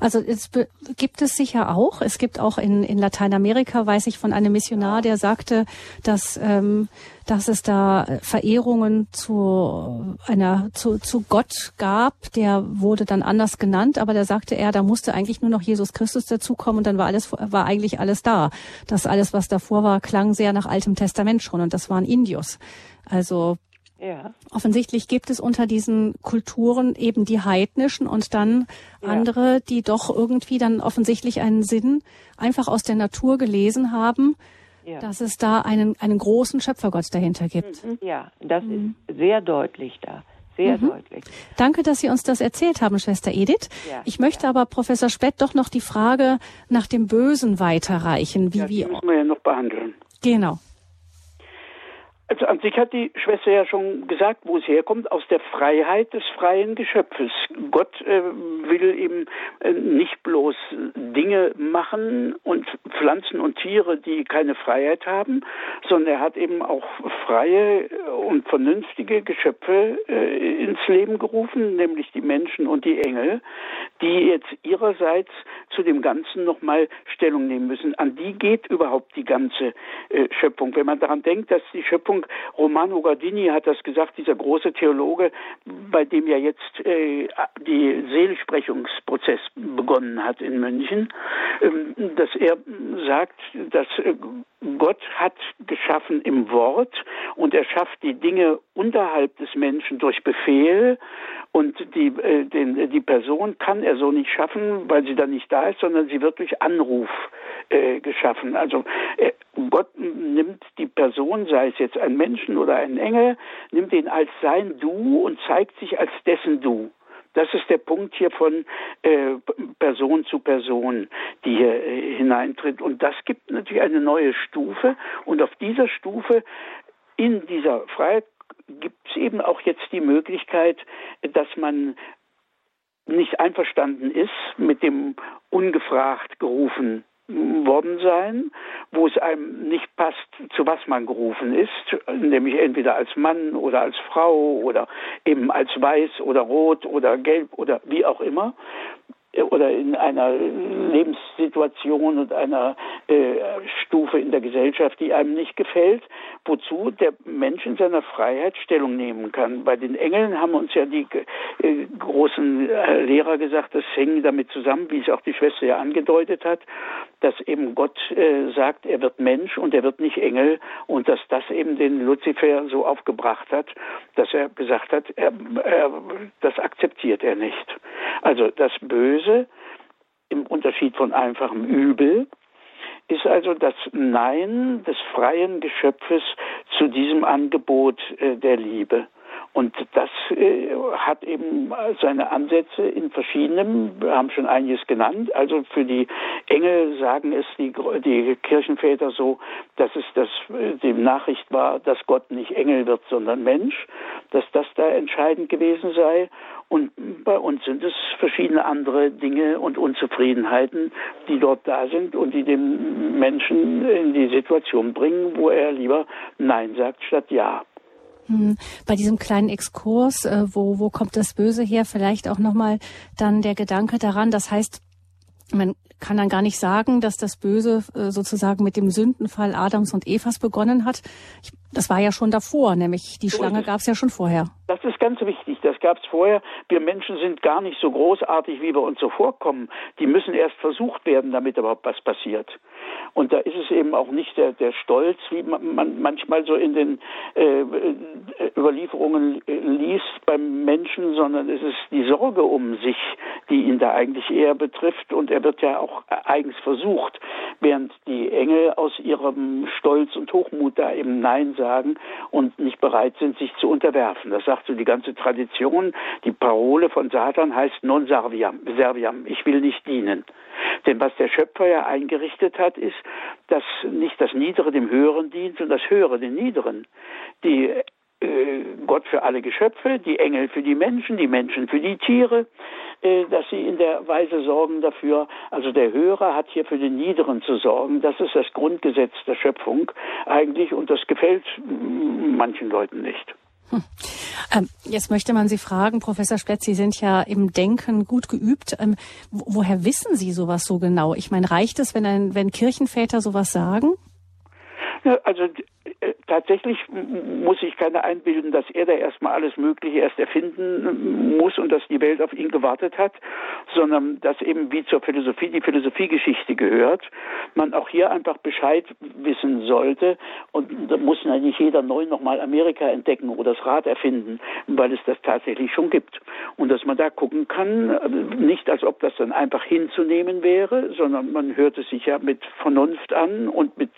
Also es gibt es sicher auch. Es gibt auch in, in Lateinamerika, weiß ich von einem Missionar, der sagte, dass, ähm, dass es da Verehrungen zu einer zu, zu Gott gab. Der wurde dann anders genannt, aber da sagte er, da musste eigentlich nur noch Jesus Christus dazukommen und dann war alles war eigentlich alles da. Das alles, was davor war, klang sehr nach Altem Testament schon und das waren Indios. Also ja. Offensichtlich gibt es unter diesen Kulturen eben die heidnischen und dann ja. andere, die doch irgendwie dann offensichtlich einen Sinn einfach aus der Natur gelesen haben, ja. dass es da einen, einen großen Schöpfergott dahinter gibt. Mhm. Ja, das mhm. ist sehr deutlich da. Sehr mhm. deutlich. Danke, dass Sie uns das erzählt haben, Schwester Edith. Ja, ich möchte ja. aber Professor Spett doch noch die Frage nach dem Bösen weiterreichen. Wie, ja, die wie, müssen wir ja noch behandeln. Genau. Also an sich hat die Schwester ja schon gesagt, wo es herkommt, aus der Freiheit des freien Geschöpfes. Gott äh, will eben äh, nicht bloß Dinge machen und Pflanzen und Tiere, die keine Freiheit haben, sondern er hat eben auch freie und vernünftige Geschöpfe äh, ins Leben gerufen, nämlich die Menschen und die Engel, die jetzt ihrerseits zu dem Ganzen nochmal Stellung nehmen müssen. An die geht überhaupt die ganze äh, Schöpfung. Wenn man daran denkt, dass die Schöpfung Romano Gardini hat das gesagt, dieser große Theologe, bei dem ja jetzt äh, die Seligsprechungsprozess begonnen hat in München, ähm, dass er sagt, dass äh, Gott hat geschaffen im Wort und er schafft die Dinge unterhalb des Menschen durch Befehl und die, äh, den, die Person kann er so nicht schaffen, weil sie dann nicht da ist, sondern sie wird durch Anruf äh, geschaffen. Also äh, Gott nimmt die Person, sei es jetzt ein Menschen oder ein Engel, nimmt ihn als sein Du und zeigt sich als dessen Du. Das ist der Punkt hier von äh, Person zu Person, die hier äh, hineintritt. Und das gibt natürlich eine neue Stufe. Und auf dieser Stufe, in dieser Freiheit, gibt es eben auch jetzt die Möglichkeit, dass man nicht einverstanden ist mit dem ungefragt gerufen worden sein, wo es einem nicht passt, zu was man gerufen ist, nämlich entweder als Mann oder als Frau oder eben als weiß oder rot oder gelb oder wie auch immer oder in einer Lebenssituation und einer äh, Stufe in der Gesellschaft, die einem nicht gefällt, wozu der Mensch in seiner Freiheit Stellung nehmen kann. Bei den Engeln haben uns ja die äh, großen äh, Lehrer gesagt, das hängt damit zusammen, wie es auch die Schwester ja angedeutet hat, dass eben Gott äh, sagt, er wird Mensch und er wird nicht Engel und dass das eben den Luzifer so aufgebracht hat, dass er gesagt hat, er, er, das akzeptiert er nicht. Also das Böse im Unterschied von einfachem Übel ist also das Nein des freien Geschöpfes zu diesem Angebot äh, der Liebe. Und das äh, hat eben seine Ansätze in verschiedenen, wir haben schon einiges genannt. Also für die Engel sagen es die, die Kirchenväter so, dass es das, äh, die Nachricht war, dass Gott nicht Engel wird, sondern Mensch, dass das da entscheidend gewesen sei. Und bei uns sind es verschiedene andere Dinge und Unzufriedenheiten, die dort da sind und die den Menschen in die Situation bringen, wo er lieber Nein sagt statt Ja. Hm, bei diesem kleinen Exkurs, äh, wo, wo kommt das Böse her? Vielleicht auch nochmal dann der Gedanke daran, das heißt, man kann dann gar nicht sagen, dass das Böse äh, sozusagen mit dem Sündenfall Adams und Evas begonnen hat. Ich, das war ja schon davor, nämlich die so Schlange gab es ja schon vorher. Das ist ganz wichtig, das gab es vorher. Wir Menschen sind gar nicht so großartig, wie wir uns so vorkommen. Die müssen erst versucht werden, damit überhaupt was passiert. Und da ist es eben auch nicht der, der Stolz, wie man, man manchmal so in den äh, Überlieferungen äh, liest beim Menschen, sondern es ist die Sorge um sich, die ihn da eigentlich eher betrifft. Und er wird ja auch eigens versucht, während die Engel aus ihrem Stolz und Hochmut da eben Nein sagen und nicht bereit sind, sich zu unterwerfen. Das sagt so die ganze Tradition. Die Parole von Satan heißt non serviam, serviam ich will nicht dienen. Denn was der Schöpfer ja eingerichtet hat, ist, dass nicht das Niedere dem Höheren dient, sondern das Höhere den Niederen. Die äh, Gott für alle Geschöpfe, die Engel für die Menschen, die Menschen für die Tiere, äh, dass sie in der Weise sorgen dafür. Also der Höhere hat hier für den Niederen zu sorgen. Das ist das Grundgesetz der Schöpfung eigentlich und das gefällt manchen Leuten nicht. Hm. Ähm, jetzt möchte man Sie fragen, Professor Splett, Sie sind ja im Denken gut geübt. Ähm, woher wissen Sie sowas so genau? Ich meine, reicht es, wenn, ein, wenn Kirchenväter sowas sagen? Ja, also tatsächlich muss sich keiner einbilden, dass er da erstmal alles Mögliche erst erfinden muss und dass die Welt auf ihn gewartet hat, sondern dass eben wie zur Philosophie die Philosophiegeschichte gehört, man auch hier einfach Bescheid wissen sollte und da muss ja nicht jeder neu nochmal Amerika entdecken oder das Rad erfinden, weil es das tatsächlich schon gibt. Und dass man da gucken kann, nicht als ob das dann einfach hinzunehmen wäre, sondern man hört es sich ja mit Vernunft an und mit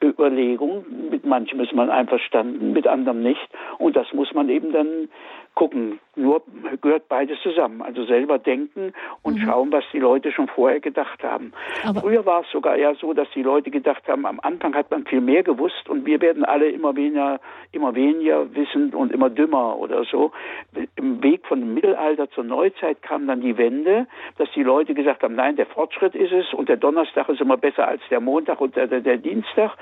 Überlegung, mit manchem ist man einverstanden, mit anderem nicht. Und das muss man eben dann gucken. Nur gehört beides zusammen. Also selber denken und mhm. schauen, was die Leute schon vorher gedacht haben. Aber Früher war es sogar ja so, dass die Leute gedacht haben, am Anfang hat man viel mehr gewusst und wir werden alle immer weniger, immer weniger wissend und immer dümmer oder so. Im Weg von dem Mittelalter zur Neuzeit kam dann die Wende, dass die Leute gesagt haben, nein, der Fortschritt ist es und der Donnerstag ist immer besser als der Montag und der, der, der Dienstag.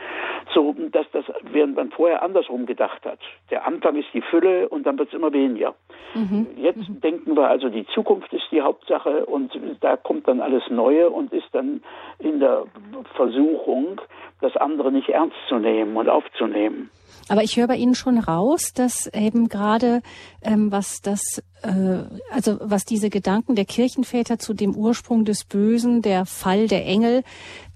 So, dass das, während man vorher andersrum gedacht hat. Der Anfang ist die Fülle und dann wird es immer weniger weniger. Mhm. Jetzt mhm. denken wir also, die Zukunft ist die Hauptsache und da kommt dann alles Neue und ist dann in der Versuchung, das andere nicht ernst zu nehmen und aufzunehmen. Aber ich höre bei Ihnen schon raus, dass eben gerade ähm, was das, äh, also was diese Gedanken der Kirchenväter zu dem Ursprung des Bösen, der Fall der Engel,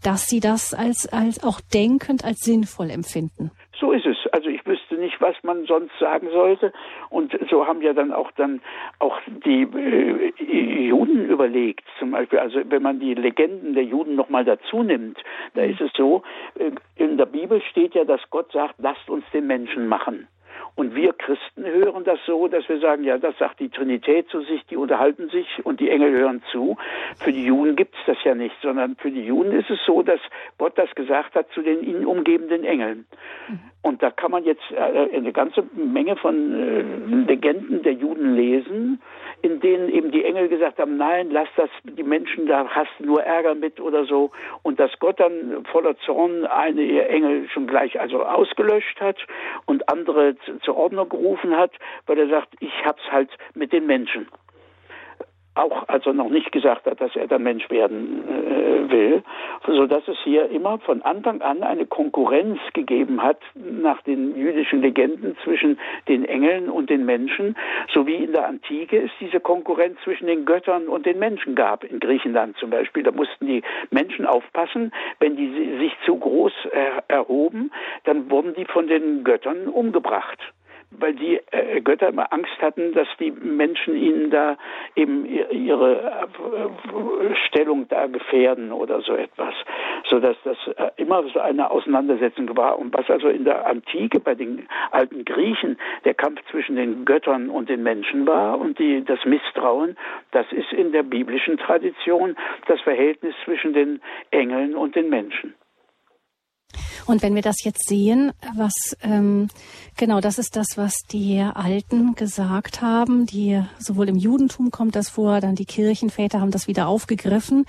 dass sie das als als auch denkend als sinnvoll empfinden. So ist es. Also ich nicht, was man sonst sagen sollte. Und so haben ja dann auch dann auch die äh, Juden überlegt, zum Beispiel. Also wenn man die Legenden der Juden nochmal dazu nimmt, da ist es so, äh, in der Bibel steht ja, dass Gott sagt, lasst uns den Menschen machen. Und wir Christen hören das so, dass wir sagen, ja, das sagt die Trinität zu sich, die unterhalten sich und die Engel hören zu. Für die Juden gibt es das ja nicht, sondern für die Juden ist es so, dass Gott das gesagt hat zu den ihnen umgebenden Engeln. Mhm. Und da kann man jetzt äh, eine ganze Menge von äh, Legenden der Juden lesen, in denen eben die Engel gesagt haben, nein, lass das, die Menschen, da hast du nur Ärger mit oder so. Und dass Gott dann voller Zorn eine Engel schon gleich also ausgelöscht hat und andere zur Ordnung gerufen hat, weil er sagt, ich hab's halt mit den Menschen auch also noch nicht gesagt hat, dass er der Mensch werden äh, will, so dass es hier immer von Anfang an eine Konkurrenz gegeben hat nach den jüdischen Legenden zwischen den Engeln und den Menschen, so wie in der Antike es diese Konkurrenz zwischen den Göttern und den Menschen gab in Griechenland zum Beispiel. Da mussten die Menschen aufpassen, wenn die sich zu groß erhoben, dann wurden die von den Göttern umgebracht weil die äh, Götter immer Angst hatten, dass die Menschen ihnen da eben ihre äh, Stellung da gefährden oder so etwas, so dass das äh, immer so eine Auseinandersetzung war. Und was also in der Antike bei den alten Griechen der Kampf zwischen den Göttern und den Menschen war und die, das Misstrauen, das ist in der biblischen Tradition das Verhältnis zwischen den Engeln und den Menschen. Und wenn wir das jetzt sehen, was ähm, genau das ist das, was die Alten gesagt haben, die sowohl im Judentum kommt das vor, dann die Kirchenväter haben das wieder aufgegriffen,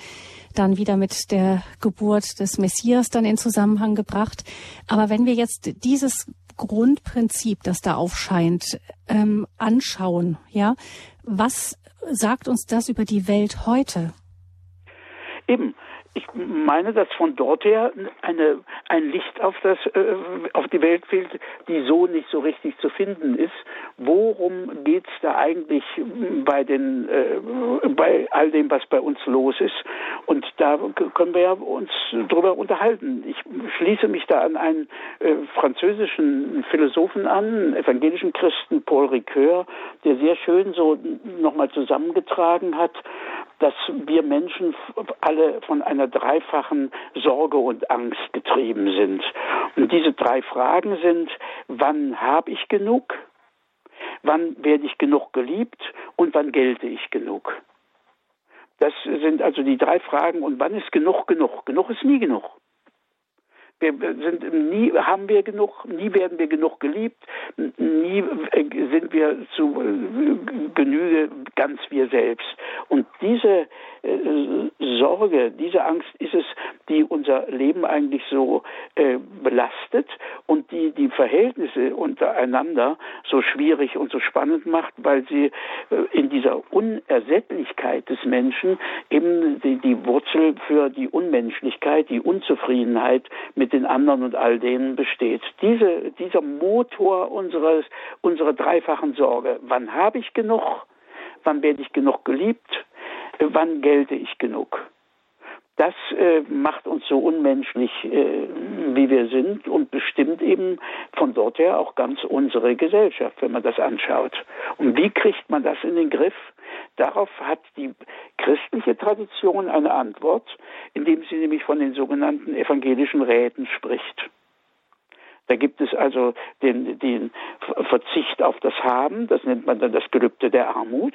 dann wieder mit der Geburt des Messias dann in Zusammenhang gebracht. Aber wenn wir jetzt dieses Grundprinzip, das da aufscheint, ähm, anschauen, ja, was sagt uns das über die Welt heute? Eben, ich meine, dass von dort her eine, ein Licht auf, das, äh, auf die Welt fehlt, die so nicht so richtig zu finden ist. Worum geht es da eigentlich bei, den, äh, bei all dem, was bei uns los ist? Und da können wir ja uns drüber unterhalten. Ich schließe mich da an einen äh, französischen Philosophen an, evangelischen Christen Paul Ricoeur, der sehr schön so nochmal zusammengetragen hat, dass wir Menschen alle von einer dreifachen Sorge und Angst getrieben sind. Und diese drei Fragen sind, wann habe ich genug? Wann werde ich genug geliebt? Und wann gelte ich genug? Das sind also die drei Fragen. Und wann ist genug genug? Genug ist nie genug. Wir sind nie haben wir genug, nie werden wir genug geliebt, nie äh, sind wir zu äh, Genüge ganz wir selbst. Und diese äh, Sorge, diese Angst ist es, die unser Leben eigentlich so belastet und die die Verhältnisse untereinander so schwierig und so spannend macht, weil sie in dieser Unersättlichkeit des Menschen eben die, die Wurzel für die Unmenschlichkeit, die Unzufriedenheit mit mit den anderen und all denen besteht. Diese, dieser Motor unseres, unserer dreifachen Sorge. Wann habe ich genug? Wann werde ich genug geliebt? Wann gelte ich genug? Das äh, macht uns so unmenschlich, äh, wie wir sind und bestimmt eben von dort her auch ganz unsere Gesellschaft, wenn man das anschaut. Und wie kriegt man das in den Griff? Darauf hat die christliche Tradition eine Antwort, indem sie nämlich von den sogenannten evangelischen Räten spricht. Da gibt es also den, den Verzicht auf das Haben, das nennt man dann das Gelübde der Armut.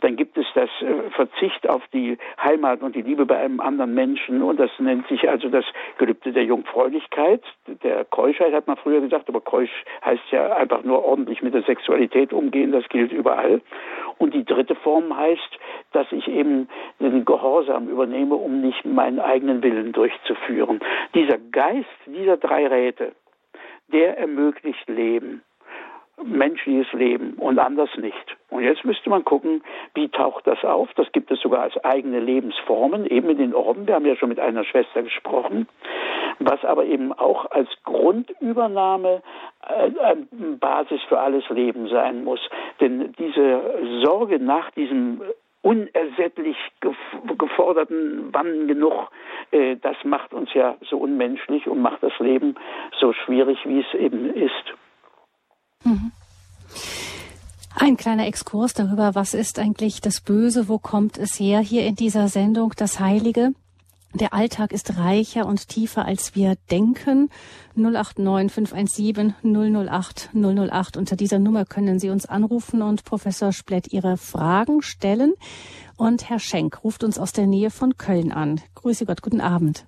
Dann gibt es das äh, Verzicht auf die Heimat und die Liebe bei einem anderen Menschen und das nennt sich also das Gelübde der Jungfräulichkeit. Der Keuschheit hat man früher gesagt, aber Keusch heißt ja einfach nur ordentlich mit der Sexualität umgehen, das gilt überall. Und die dritte Form heißt, dass ich eben den Gehorsam übernehme, um nicht meinen eigenen Willen durchzuführen. Dieser Geist dieser drei Räte, der ermöglicht Leben, menschliches Leben und anders nicht. Und jetzt müsste man gucken, wie taucht das auf? Das gibt es sogar als eigene Lebensformen, eben in den Orden. Wir haben ja schon mit einer Schwester gesprochen, was aber eben auch als Grundübernahme äh, Basis für alles Leben sein muss. Denn diese Sorge nach diesem unersättlich geforderten Wann genug, äh, das macht uns ja so unmenschlich und macht das Leben so schwierig, wie es eben ist. Mhm. Ein kleiner Exkurs darüber, was ist eigentlich das Böse, wo kommt es her hier in dieser Sendung, das Heilige. Der Alltag ist reicher und tiefer, als wir denken. 089 517 008 008. Unter dieser Nummer können Sie uns anrufen und Professor Splett Ihre Fragen stellen. Und Herr Schenk ruft uns aus der Nähe von Köln an. Grüße Gott, guten Abend.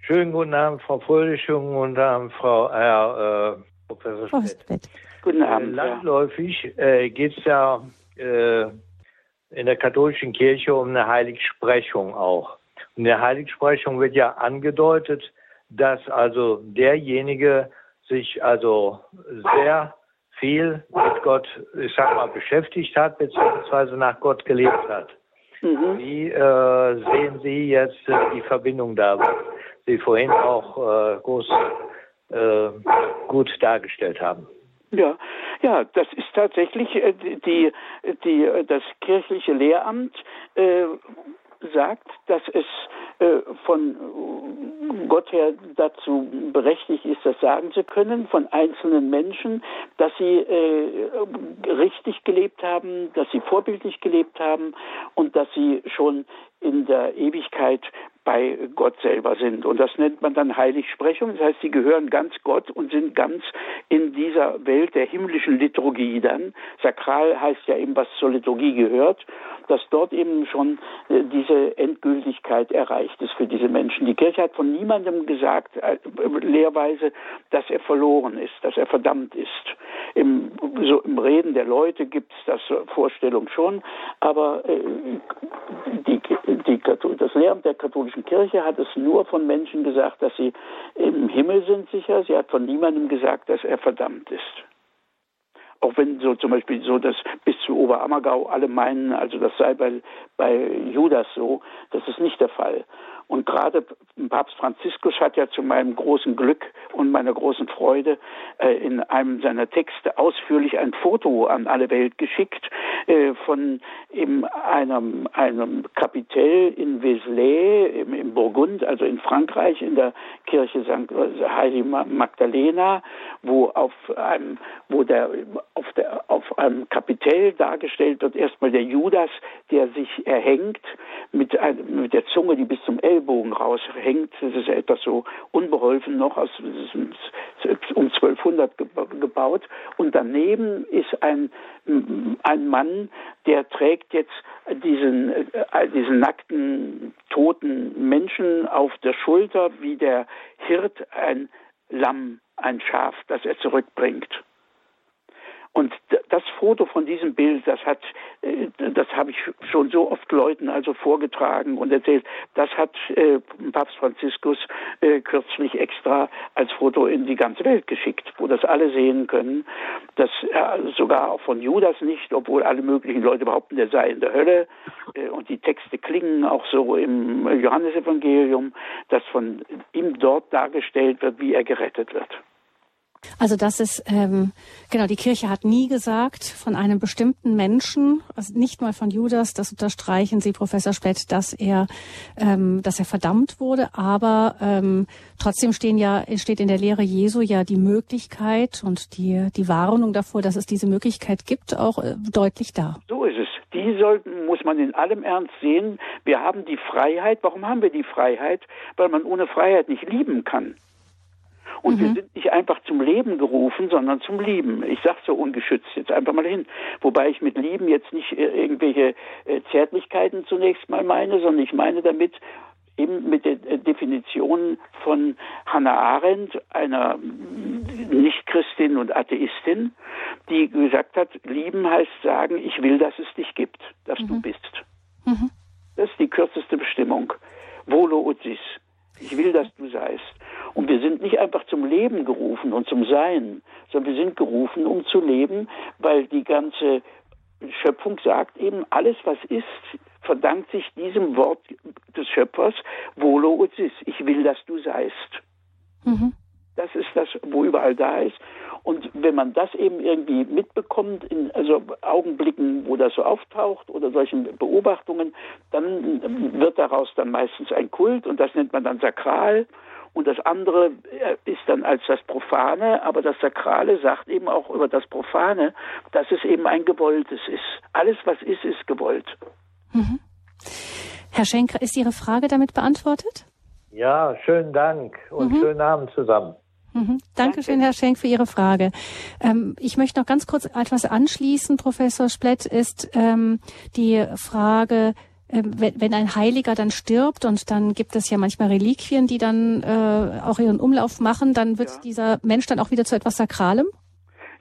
Schönen guten Abend, Frau Fröhlich, schönen guten Abend, Frau Herr äh, Professor Splett. Splett. Guten Abend. Äh, landläufig äh, geht es ja äh, in der katholischen Kirche um eine Heiligsprechung auch. In der Heiligsprechung wird ja angedeutet, dass also derjenige sich also sehr viel mit Gott, ich sag mal, beschäftigt hat, beziehungsweise nach Gott gelebt hat. Mhm. Wie äh, sehen Sie jetzt äh, die Verbindung da, was Sie vorhin auch äh, groß, äh, gut dargestellt haben? Ja, ja, das ist tatsächlich äh, die, die, das kirchliche Lehramt äh, sagt, dass es äh, von Gott her dazu berechtigt ist, das sagen zu können, von einzelnen Menschen, dass sie äh, richtig gelebt haben, dass sie vorbildlich gelebt haben und dass sie schon in der Ewigkeit bei Gott selber sind. Und das nennt man dann Heiligsprechung. Das heißt, sie gehören ganz Gott und sind ganz in dieser Welt der himmlischen Liturgie dann. Sakral heißt ja eben, was zur Liturgie gehört dass dort eben schon äh, diese Endgültigkeit erreicht ist für diese Menschen. Die Kirche hat von niemandem gesagt, äh, lehrweise, dass er verloren ist, dass er verdammt ist. Im, so im Reden der Leute gibt es das Vorstellung schon, aber äh, die, das Lehramt der katholischen Kirche hat es nur von Menschen gesagt, dass sie im Himmel sind sicher. Sie hat von niemandem gesagt, dass er verdammt ist. Auch wenn so zum Beispiel so, dass bis zu Oberammergau alle meinen, also das sei bei, bei Judas so, das ist nicht der Fall. Und gerade Papst Franziskus hat ja zu meinem großen Glück und meiner großen Freude äh, in einem seiner Texte ausführlich ein Foto an alle Welt geschickt äh, von eben einem, einem Kapitell in Vézelay im, im, Burgund, also in Frankreich, in der Kirche St. Heidi Magdalena, wo auf einem, wo der auf, der, auf einem Kapitell dargestellt wird erstmal der Judas, der sich erhängt mit, mit der Zunge, die bis zum Ellbogen raushängt. Das ist etwas so unbeholfen noch, aus, um 1200 gebaut. Und daneben ist ein, ein Mann, der trägt jetzt diesen, äh, diesen nackten, toten Menschen auf der Schulter, wie der Hirt ein Lamm, ein Schaf, das er zurückbringt. Und das Foto von diesem Bild, das hat, äh, das habe ich schon so oft Leuten also vorgetragen und erzählt. Das hat äh, Papst Franziskus äh, kürzlich extra als Foto in die ganze Welt geschickt, wo das alle sehen können. Das äh, sogar auch von Judas nicht, obwohl alle möglichen Leute behaupten, der sei in der Hölle. Und die Texte klingen auch so im Johannesevangelium, dass von ihm dort dargestellt wird, wie er gerettet wird. Also das ist, ähm, genau, die Kirche hat nie gesagt von einem bestimmten Menschen, also nicht mal von Judas, das unterstreichen Sie, Professor Splett, dass er, ähm, dass er verdammt wurde, aber ähm, trotzdem stehen ja, steht in der Lehre Jesu ja die Möglichkeit und die, die Warnung davor, dass es diese Möglichkeit gibt, auch äh, deutlich da. So ist es. Die sollten, muss man in allem Ernst sehen. Wir haben die Freiheit. Warum haben wir die Freiheit? Weil man ohne Freiheit nicht lieben kann. Und mhm. wir sind nicht einfach zum Leben gerufen, sondern zum Lieben. Ich sage so ungeschützt jetzt einfach mal hin. Wobei ich mit Lieben jetzt nicht äh, irgendwelche äh, Zärtlichkeiten zunächst mal meine, sondern ich meine damit eben mit der äh, Definition von Hannah Arendt, einer Nichtchristin und Atheistin, die gesagt hat, lieben heißt sagen, ich will, dass es dich gibt, dass mhm. du bist. Mhm. Das ist die kürzeste Bestimmung. Volo ut sis. Ich will, dass du seist. Und wir sind nicht einfach zum Leben gerufen und zum Sein, sondern wir sind gerufen, um zu leben, weil die ganze Schöpfung sagt eben, alles, was ist, verdankt sich diesem Wort des Schöpfers, Volo ut. Ich will, dass du seist. Mhm. Das ist das, wo überall da ist. Und wenn man das eben irgendwie mitbekommt, in also Augenblicken, wo das so auftaucht oder solchen Beobachtungen, dann wird daraus dann meistens ein Kult und das nennt man dann sakral. Und das andere äh, ist dann als das Profane, aber das Sakrale sagt eben auch über das Profane, dass es eben ein Gewolltes ist. Alles, was ist, ist gewollt. Mhm. Herr Schenker, ist Ihre Frage damit beantwortet? Ja, schönen Dank und mhm. schönen Abend zusammen. Mhm. Dankeschön, Herr Schenk, für Ihre Frage. Ähm, ich möchte noch ganz kurz etwas anschließen, Professor Splett, ist ähm, die Frage, äh, wenn, wenn ein Heiliger dann stirbt und dann gibt es ja manchmal Reliquien, die dann äh, auch ihren Umlauf machen, dann wird ja. dieser Mensch dann auch wieder zu etwas Sakralem?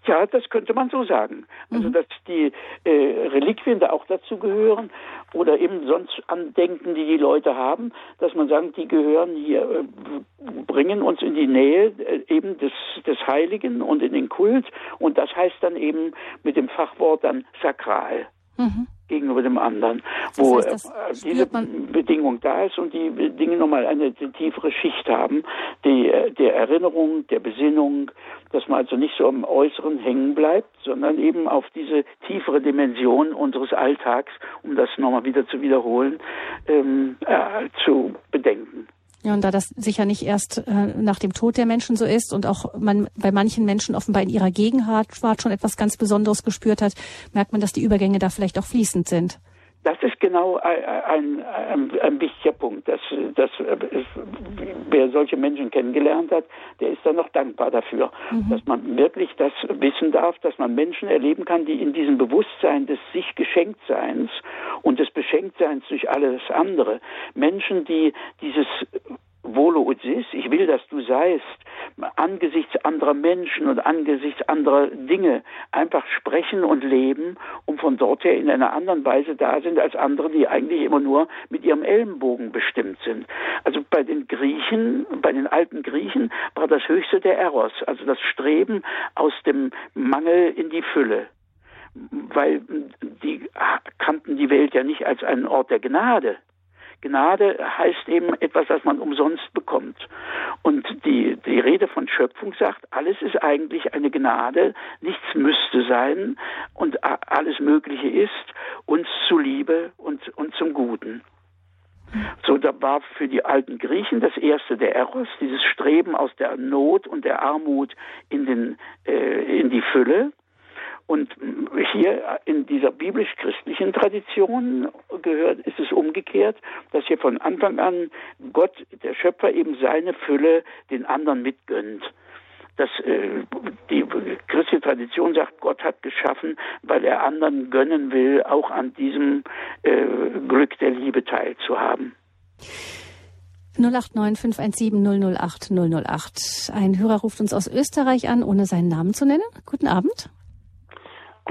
Ja, das könnte man so sagen. Also mhm. dass die äh, Reliquien da auch dazu gehören oder eben sonst Andenken, die die Leute haben, dass man sagt, die gehören hier, äh, bringen uns in die Nähe äh, eben des, des Heiligen und in den Kult und das heißt dann eben mit dem Fachwort dann sakral. Mhm gegenüber dem anderen, wo das heißt, äh, diese Bedingung da ist und die Dinge nochmal eine tiefere Schicht haben, die äh, der Erinnerung, der Besinnung, dass man also nicht so am Äußeren hängen bleibt, sondern eben auf diese tiefere Dimension unseres Alltags, um das nochmal wieder zu wiederholen, ähm, äh, zu bedenken. Ja, und da das sicher nicht erst äh, nach dem Tod der Menschen so ist und auch man bei manchen Menschen offenbar in ihrer Gegenwart schon etwas ganz Besonderes gespürt hat, merkt man, dass die Übergänge da vielleicht auch fließend sind. Das ist genau ein, ein, ein, wichtiger Punkt. Dass, dass, wer solche Menschen kennengelernt hat, der ist dann noch dankbar dafür, mhm. dass man wirklich das wissen darf, dass man Menschen erleben kann, die in diesem Bewusstsein des sich Geschenktseins und des Beschenktseins durch alles andere, Menschen, die dieses Volo ut ich will, dass du seist, angesichts anderer Menschen und angesichts anderer Dinge einfach sprechen und leben, um von dort her in einer anderen Weise da sind als andere, die eigentlich immer nur mit ihrem Ellenbogen bestimmt sind. Also bei den Griechen, bei den alten Griechen war das höchste der Eros, also das Streben aus dem Mangel in die Fülle weil die kannten die Welt ja nicht als einen Ort der Gnade, Gnade heißt eben etwas, was man umsonst bekommt. Und die, die Rede von Schöpfung sagt, alles ist eigentlich eine Gnade, nichts müsste sein und alles Mögliche ist uns zuliebe und, und zum Guten. So, da war für die alten Griechen das erste der Eros, dieses Streben aus der Not und der Armut in, den, äh, in die Fülle. Und hier in dieser biblisch-christlichen Tradition gehört, ist es umgekehrt, dass hier von Anfang an Gott, der Schöpfer, eben seine Fülle den anderen mitgönnt. Das, äh, die christliche Tradition sagt, Gott hat geschaffen, weil er anderen gönnen will, auch an diesem äh, Glück der Liebe teilzuhaben. 089 517 008 008. Ein Hörer ruft uns aus Österreich an, ohne seinen Namen zu nennen. Guten Abend.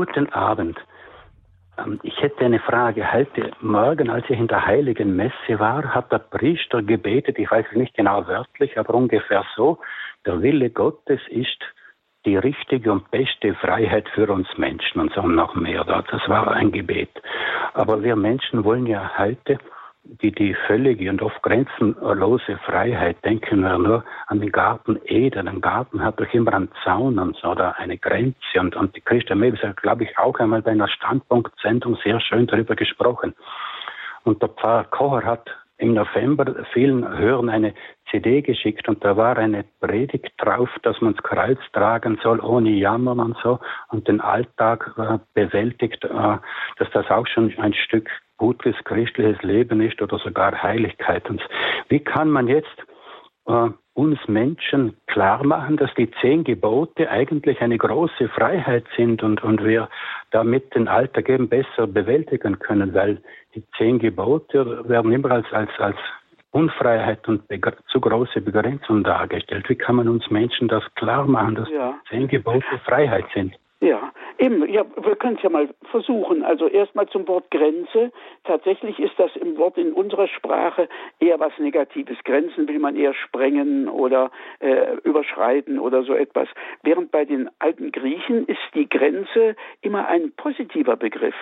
Guten Abend. Ähm, ich hätte eine Frage. Heute Morgen, als ich in der Heiligen Messe war, hat der Priester gebetet, ich weiß nicht genau wörtlich, aber ungefähr so, der Wille Gottes ist die richtige und beste Freiheit für uns Menschen und so noch mehr. Das war ein Gebet. Aber wir Menschen wollen ja heute die, die völlige und oft grenzenlose Freiheit, denken wir nur an den Garten Eden. Ein Garten hat doch immer einen Zaun und so, oder eine Grenze. Und, und die Christa Mewes hat, glaube ich, auch einmal bei einer Standpunktsendung sehr schön darüber gesprochen. Und der Pfarrer Kocher hat im November vielen Hörern eine CD geschickt und da war eine Predigt drauf, dass man das Kreuz tragen soll ohne Jammern und so und den Alltag äh, bewältigt, äh, dass das auch schon ein Stück gutes christliches Leben ist oder sogar Heiligkeit. Und wie kann man jetzt äh, uns Menschen klar machen, dass die zehn Gebote eigentlich eine große Freiheit sind und, und wir damit den Alltag eben besser bewältigen können, weil die zehn Gebote werden immer als, als, als Unfreiheit und zu große Begrenzung dargestellt. Wie kann man uns Menschen das klar machen, dass ja. zehn Gebote Freiheit sind? Ja, eben, ja, wir können es ja mal versuchen. Also erstmal zum Wort Grenze. Tatsächlich ist das im Wort in unserer Sprache eher was Negatives. Grenzen will man eher sprengen oder äh, überschreiten oder so etwas. Während bei den alten Griechen ist die Grenze immer ein positiver Begriff.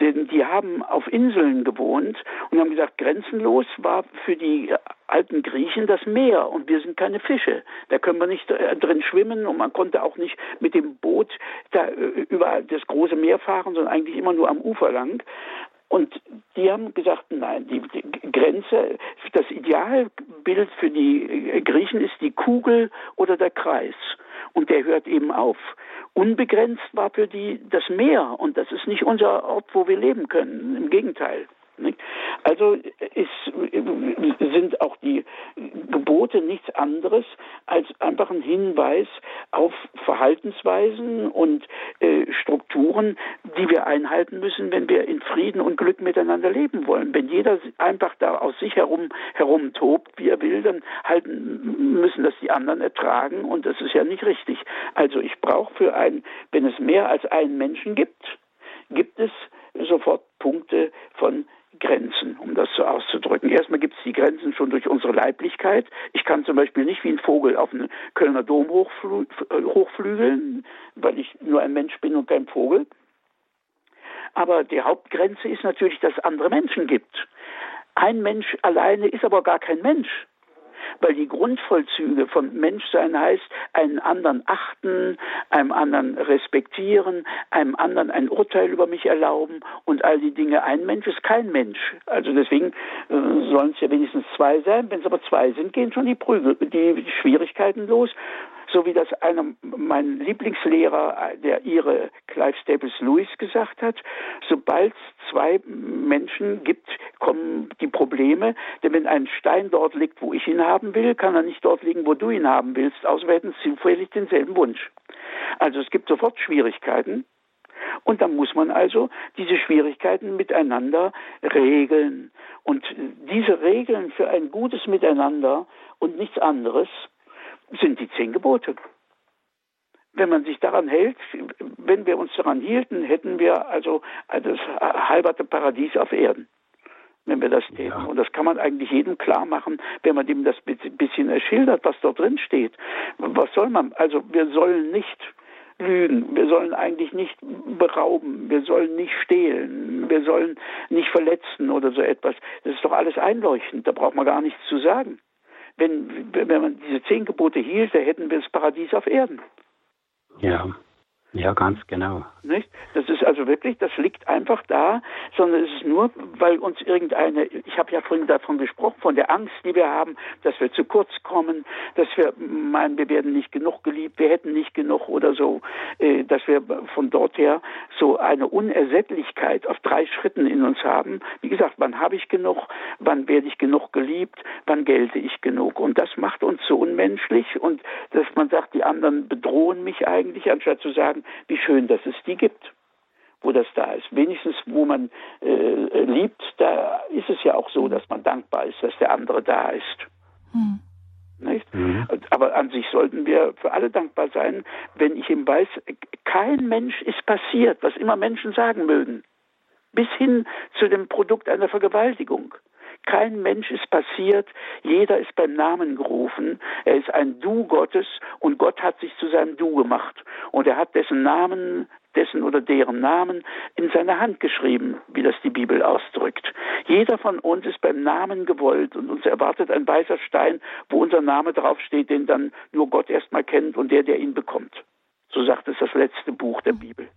Denn die haben auf Inseln gewohnt und haben gesagt, grenzenlos war für die alten Griechen das Meer und wir sind keine Fische. Da können wir nicht äh, drin schwimmen und man konnte auch nicht mit dem Boot da äh, über das große Meer fahren, sondern eigentlich immer nur am Ufer lang. Und die haben gesagt, nein, die, die, Grenze, das Idealbild für die Griechen ist die Kugel oder der Kreis. Und der hört eben auf. Unbegrenzt war für die das Meer. Und das ist nicht unser Ort, wo wir leben können. Im Gegenteil. Also ist, sind auch die Gebote nichts anderes als einfach ein Hinweis auf Verhaltensweisen und äh, Strukturen, die wir einhalten müssen, wenn wir in Frieden und Glück miteinander leben wollen. Wenn jeder einfach da aus sich herum herumtobt, wie er will, dann halten müssen das die anderen ertragen und das ist ja nicht richtig. Also ich brauche für einen, wenn es mehr als einen Menschen gibt, gibt es sofort Punkte von Grenzen, um das so auszudrücken. Erstmal gibt es die Grenzen schon durch unsere Leiblichkeit. Ich kann zum Beispiel nicht wie ein Vogel auf einen Kölner Dom hochflü hochflügeln, weil ich nur ein Mensch bin und kein Vogel. Aber die Hauptgrenze ist natürlich, dass es andere Menschen gibt. Ein Mensch alleine ist aber gar kein Mensch weil die Grundvollzüge von Menschsein heißt, einen anderen achten, einem anderen respektieren, einem anderen ein Urteil über mich erlauben und all die Dinge. Ein Mensch ist kein Mensch. Also deswegen äh, sollen es ja wenigstens zwei sein. Wenn es aber zwei sind, gehen schon die Prügel, die Schwierigkeiten los so wie das einer mein Lieblingslehrer, der ihre Clive Staples Lewis gesagt hat, sobald es zwei Menschen gibt, kommen die Probleme, denn wenn ein Stein dort liegt, wo ich ihn haben will, kann er nicht dort liegen, wo du ihn haben willst, außer wir hätten zufällig denselben Wunsch. Also es gibt sofort Schwierigkeiten. Und dann muss man also diese Schwierigkeiten miteinander regeln. Und diese Regeln für ein gutes Miteinander und nichts anderes sind die zehn Gebote. Wenn man sich daran hält, wenn wir uns daran hielten, hätten wir also das halberte Paradies auf Erden wenn wir das täten. Ja. Und das kann man eigentlich jedem klar machen, wenn man dem das bisschen erschildert, was dort drin steht. Was soll man? Also wir sollen nicht lügen, wir sollen eigentlich nicht berauben, wir sollen nicht stehlen, wir sollen nicht verletzen oder so etwas. Das ist doch alles einleuchtend, da braucht man gar nichts zu sagen. Wenn, wenn man diese zehn Gebote hielt, da hätten wir das Paradies auf Erden. Ja. Ja, ganz genau. Nicht? Das ist also wirklich, das liegt einfach da, sondern es ist nur, weil uns irgendeine, ich habe ja vorhin davon gesprochen, von der Angst, die wir haben, dass wir zu kurz kommen, dass wir meinen, wir werden nicht genug geliebt, wir hätten nicht genug oder so, äh, dass wir von dort her so eine Unersättlichkeit auf drei Schritten in uns haben. Wie gesagt, wann habe ich genug, wann werde ich genug geliebt, wann gelte ich genug. Und das macht uns so unmenschlich und dass man sagt, die anderen bedrohen mich eigentlich, anstatt zu sagen, wie schön, dass es die gibt, wo das da ist. Wenigstens, wo man äh, liebt, da ist es ja auch so, dass man dankbar ist, dass der andere da ist. Hm. Mhm. Aber an sich sollten wir für alle dankbar sein, wenn ich ihm weiß, kein Mensch ist passiert, was immer Menschen sagen mögen, bis hin zu dem Produkt einer Vergewaltigung. Kein Mensch ist passiert, jeder ist beim Namen gerufen. Er ist ein Du Gottes und Gott hat sich zu seinem Du gemacht. Und er hat dessen Namen, dessen oder deren Namen in seine Hand geschrieben, wie das die Bibel ausdrückt. Jeder von uns ist beim Namen gewollt und uns erwartet ein weißer Stein, wo unser Name draufsteht, den dann nur Gott erstmal kennt und der, der ihn bekommt. So sagt es das letzte Buch der Bibel.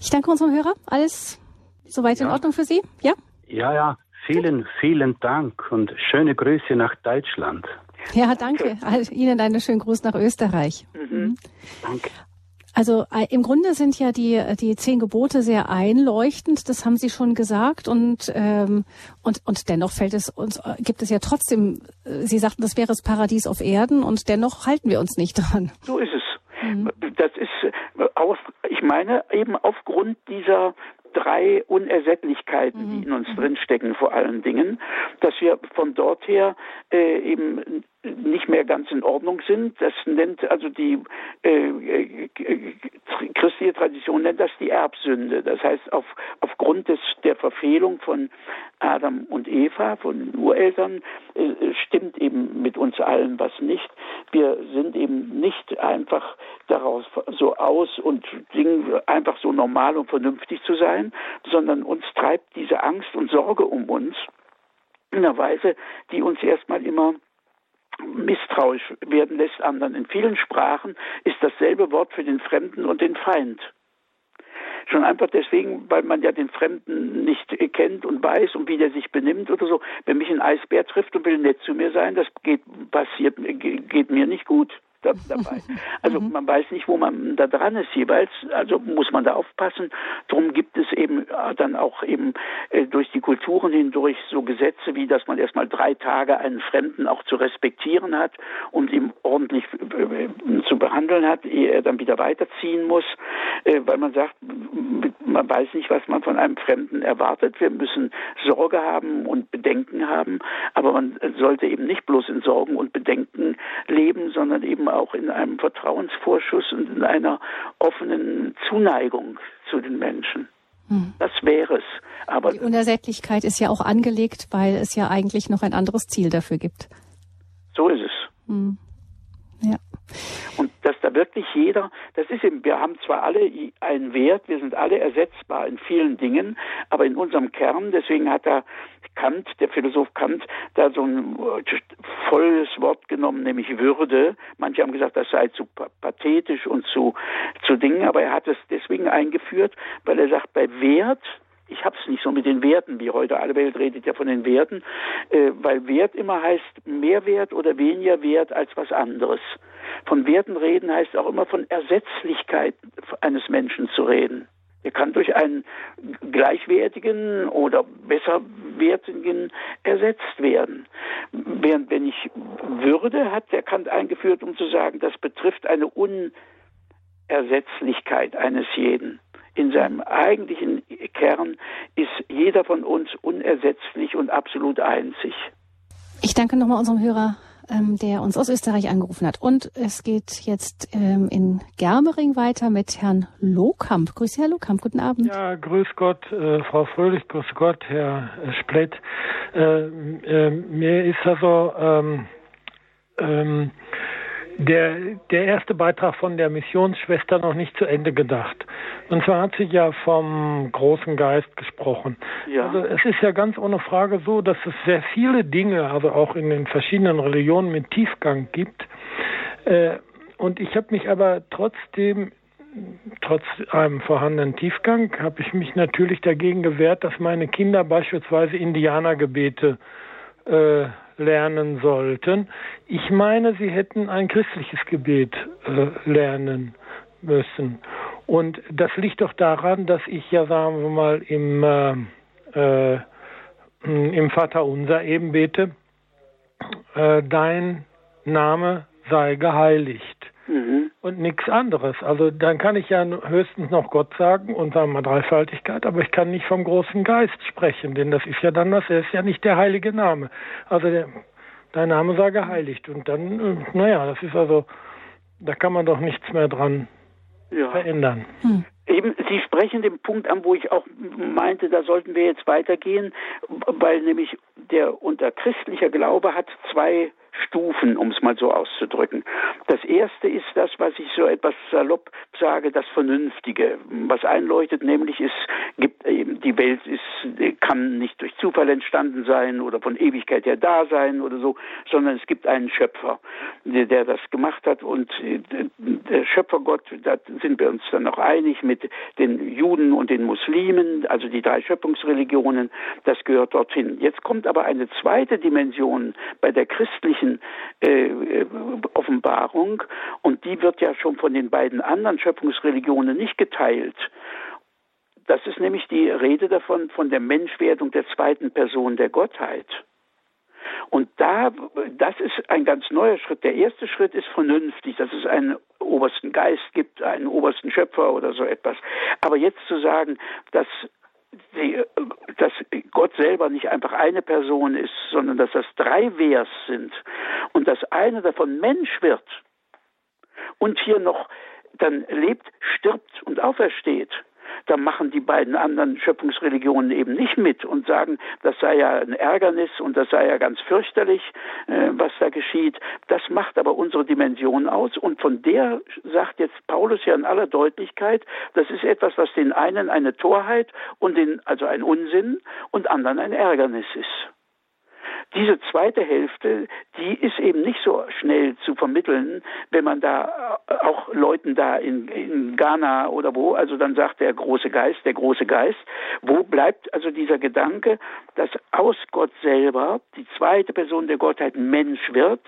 Ich danke unserem Hörer. Alles soweit ja. in Ordnung für Sie? Ja? Ja, ja. Vielen, vielen Dank und schöne Grüße nach Deutschland. Ja, danke. Also Ihnen einen schönen Gruß nach Österreich. Mhm. mhm. Danke. Also äh, im Grunde sind ja die die zehn Gebote sehr einleuchtend, das haben Sie schon gesagt und ähm, und und dennoch fällt es uns äh, gibt es ja trotzdem. Äh, Sie sagten, das wäre das Paradies auf Erden und dennoch halten wir uns nicht dran. So ist es. Mhm. Das ist aus, ich meine eben aufgrund dieser drei Unersättlichkeiten, die mhm. in uns drinstecken, vor allen Dingen, dass wir von dort her äh, eben nicht mehr ganz in Ordnung sind. Das nennt also die äh, äh, christliche Tradition nennt das die Erbsünde. Das heißt, auf, aufgrund des, der Verfehlung von Adam und Eva, von Ureltern, äh, stimmt eben mit uns allen was nicht. Wir sind eben nicht einfach daraus so aus und Ding einfach so normal und vernünftig zu sein, sondern uns treibt diese Angst und Sorge um uns in einer Weise, die uns erstmal immer misstrauisch werden lässt anderen. In vielen Sprachen ist dasselbe Wort für den Fremden und den Feind. Schon einfach deswegen, weil man ja den Fremden nicht kennt und weiß und wie der sich benimmt oder so. Wenn mich ein Eisbär trifft und will nett zu mir sein, das geht, passiert, geht mir nicht gut. Da, dabei. Also mhm. man weiß nicht, wo man da dran ist jeweils, also muss man da aufpassen. Darum gibt es eben äh, dann auch eben äh, durch die Kulturen hindurch so Gesetze, wie dass man erstmal drei Tage einen Fremden auch zu respektieren hat und ihm ordentlich äh, zu behandeln hat, ehe er dann wieder weiterziehen muss, weil man sagt, man weiß nicht, was man von einem Fremden erwartet. Wir müssen Sorge haben und Bedenken haben, aber man sollte eben nicht bloß in Sorgen und Bedenken leben, sondern eben auch in einem Vertrauensvorschuss und in einer offenen Zuneigung zu den Menschen. Hm. Das wäre es. Aber die Unersättlichkeit ist ja auch angelegt, weil es ja eigentlich noch ein anderes Ziel dafür gibt. So ist es. Hm. Ja. Und dass da wirklich jeder, das ist eben, wir haben zwar alle einen Wert, wir sind alle ersetzbar in vielen Dingen, aber in unserem Kern, deswegen hat da Kant, der Philosoph Kant, da so ein volles Wort genommen, nämlich Würde. Manche haben gesagt, das sei zu pathetisch und zu, zu Dingen, aber er hat es deswegen eingeführt, weil er sagt, bei Wert ich habe es nicht so mit den Werten, wie heute alle Welt redet ja von den Werten, äh, weil Wert immer heißt mehr Wert oder weniger Wert als was anderes. Von Werten reden heißt auch immer von Ersetzlichkeit eines Menschen zu reden. Er kann durch einen gleichwertigen oder besserwertigen ersetzt werden. Während wenn ich Würde hat der Kant eingeführt, um zu sagen, das betrifft eine Unersetzlichkeit eines jeden. In seinem eigentlichen Kern ist jeder von uns unersetzlich und absolut einzig. Ich danke nochmal unserem Hörer ähm, der uns aus Österreich angerufen hat. Und es geht jetzt ähm, in Germering weiter mit Herrn Lohkamp. Grüße, Herr Lohkamp. Guten Abend. Ja, grüß Gott, äh, Frau Fröhlich, grüß Gott, Herr äh, Splett. Äh, äh mir ist also ähm, ähm, der, der erste Beitrag von der Missionsschwester noch nicht zu Ende gedacht. Und zwar hat sie ja vom großen Geist gesprochen. Ja. Also es ist ja ganz ohne Frage so, dass es sehr viele Dinge, also auch in den verschiedenen Religionen mit Tiefgang gibt. Äh, und ich habe mich aber trotzdem trotz einem vorhandenen Tiefgang habe ich mich natürlich dagegen gewehrt, dass meine Kinder beispielsweise Indianergebete äh, lernen sollten. Ich meine, sie hätten ein christliches Gebet äh, lernen müssen. Und das liegt doch daran, dass ich ja, sagen wir mal, im, äh, äh, im Vater unser eben bete, äh, dein Name sei geheiligt. Mhm. Und nichts anderes. Also dann kann ich ja höchstens noch Gott sagen und sagen wir Dreifaltigkeit, aber ich kann nicht vom großen Geist sprechen, denn das ist ja dann was, er ist ja nicht der heilige Name. Also der, dein Name sei geheiligt. Und dann, äh, naja, das ist also, da kann man doch nichts mehr dran ja. verändern. Hm. Eben, Sie sprechen den Punkt an, wo ich auch meinte, da sollten wir jetzt weitergehen, weil nämlich der unter christlicher Glaube hat zwei Stufen, um es mal so auszudrücken. Das erste ist das, was ich so etwas salopp sage, das Vernünftige, was einleuchtet, nämlich es gibt eben, die Welt ist, kann nicht durch Zufall entstanden sein oder von Ewigkeit her da sein oder so, sondern es gibt einen Schöpfer, der, das gemacht hat und der Schöpfergott, da sind wir uns dann auch einig mit den Juden und den Muslimen, also die drei Schöpfungsreligionen, das gehört dorthin. Jetzt kommt aber eine zweite Dimension bei der christlichen göttlichen äh, Offenbarung und die wird ja schon von den beiden anderen Schöpfungsreligionen nicht geteilt. Das ist nämlich die Rede davon von der Menschwerdung der zweiten Person der Gottheit. Und da, das ist ein ganz neuer Schritt. Der erste Schritt ist vernünftig, dass es einen obersten Geist gibt, einen obersten Schöpfer oder so etwas. Aber jetzt zu sagen, dass die, dass Gott selber nicht einfach eine Person ist, sondern dass das drei Wers sind. Und dass eine davon Mensch wird und hier noch dann lebt, stirbt und aufersteht da machen die beiden anderen Schöpfungsreligionen eben nicht mit und sagen, das sei ja ein Ärgernis und das sei ja ganz fürchterlich, äh, was da geschieht. Das macht aber unsere Dimension aus und von der sagt jetzt Paulus ja in aller Deutlichkeit, das ist etwas, was den einen eine Torheit und den, also ein Unsinn und anderen ein Ärgernis ist. Diese zweite Hälfte, die ist eben nicht so schnell zu vermitteln, wenn man da äh, auch Leuten da in, in Ghana oder wo, also dann sagt der große Geist, der große Geist, wo bleibt also dieser Gedanke, dass aus Gott selber die zweite Person der Gottheit Mensch wird,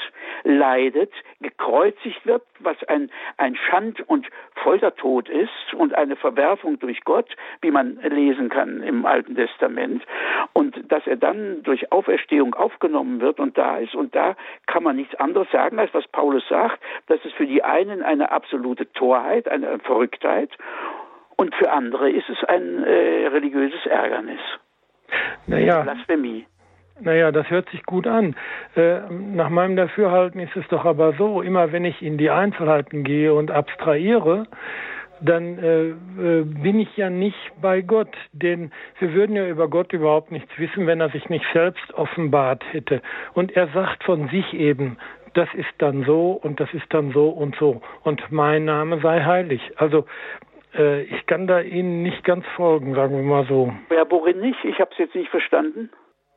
leidet, gekreuzigt wird, was ein, ein Schand- und Foltertod ist und eine Verwerfung durch Gott, wie man lesen kann im Alten Testament, und dass er dann durch Auferstehung aufgenommen wird und da ist. Und da kann man nichts anderes sagen, als was Paulus sagt, dass es für die einen eine absolute Torheit, eine Verrücktheit und für andere ist es ein äh, religiöses Ärgernis. Naja. Blasphemie. Naja, das hört sich gut an. Äh, nach meinem Dafürhalten ist es doch aber so, immer wenn ich in die Einzelheiten gehe und abstrahiere, dann äh, äh, bin ich ja nicht bei Gott, denn wir würden ja über Gott überhaupt nichts wissen, wenn er sich nicht selbst offenbart hätte. Und er sagt von sich eben, das ist dann so und das ist dann so und so und mein Name sei heilig. Also äh, ich kann da Ihnen nicht ganz folgen, sagen wir mal so. Worin nicht? Ich habe es jetzt nicht verstanden.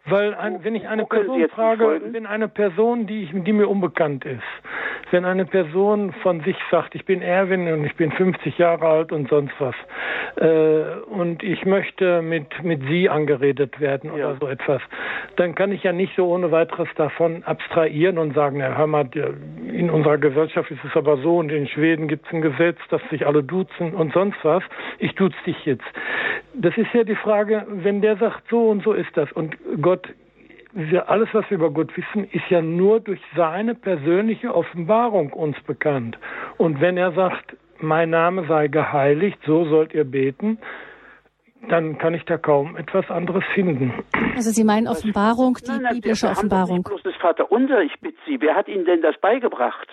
Weil ein, wenn ich eine Person frage, wenn eine Person, die, ich, die mir unbekannt ist, wenn eine Person von sich sagt, ich bin Erwin und ich bin 50 Jahre alt und sonst was, äh, und ich möchte mit, mit Sie angeredet werden oder ja. so etwas, dann kann ich ja nicht so ohne weiteres davon abstrahieren und sagen, Herr hör mal, in unserer Gesellschaft ist es aber so und in Schweden gibt es ein Gesetz, dass sich alle duzen und sonst was. Ich duze dich jetzt. Das ist ja die Frage, wenn der sagt, so und so ist das und Gott alles, was wir über Gott wissen, ist ja nur durch seine persönliche Offenbarung uns bekannt. Und wenn er sagt, mein Name sei geheiligt, so sollt ihr beten, dann kann ich da kaum etwas anderes finden. Also Sie meinen Offenbarung, die nein, nein, biblische Offenbarung. Bloß das Vater unser, ich bitte Sie, wer hat Ihnen denn das beigebracht?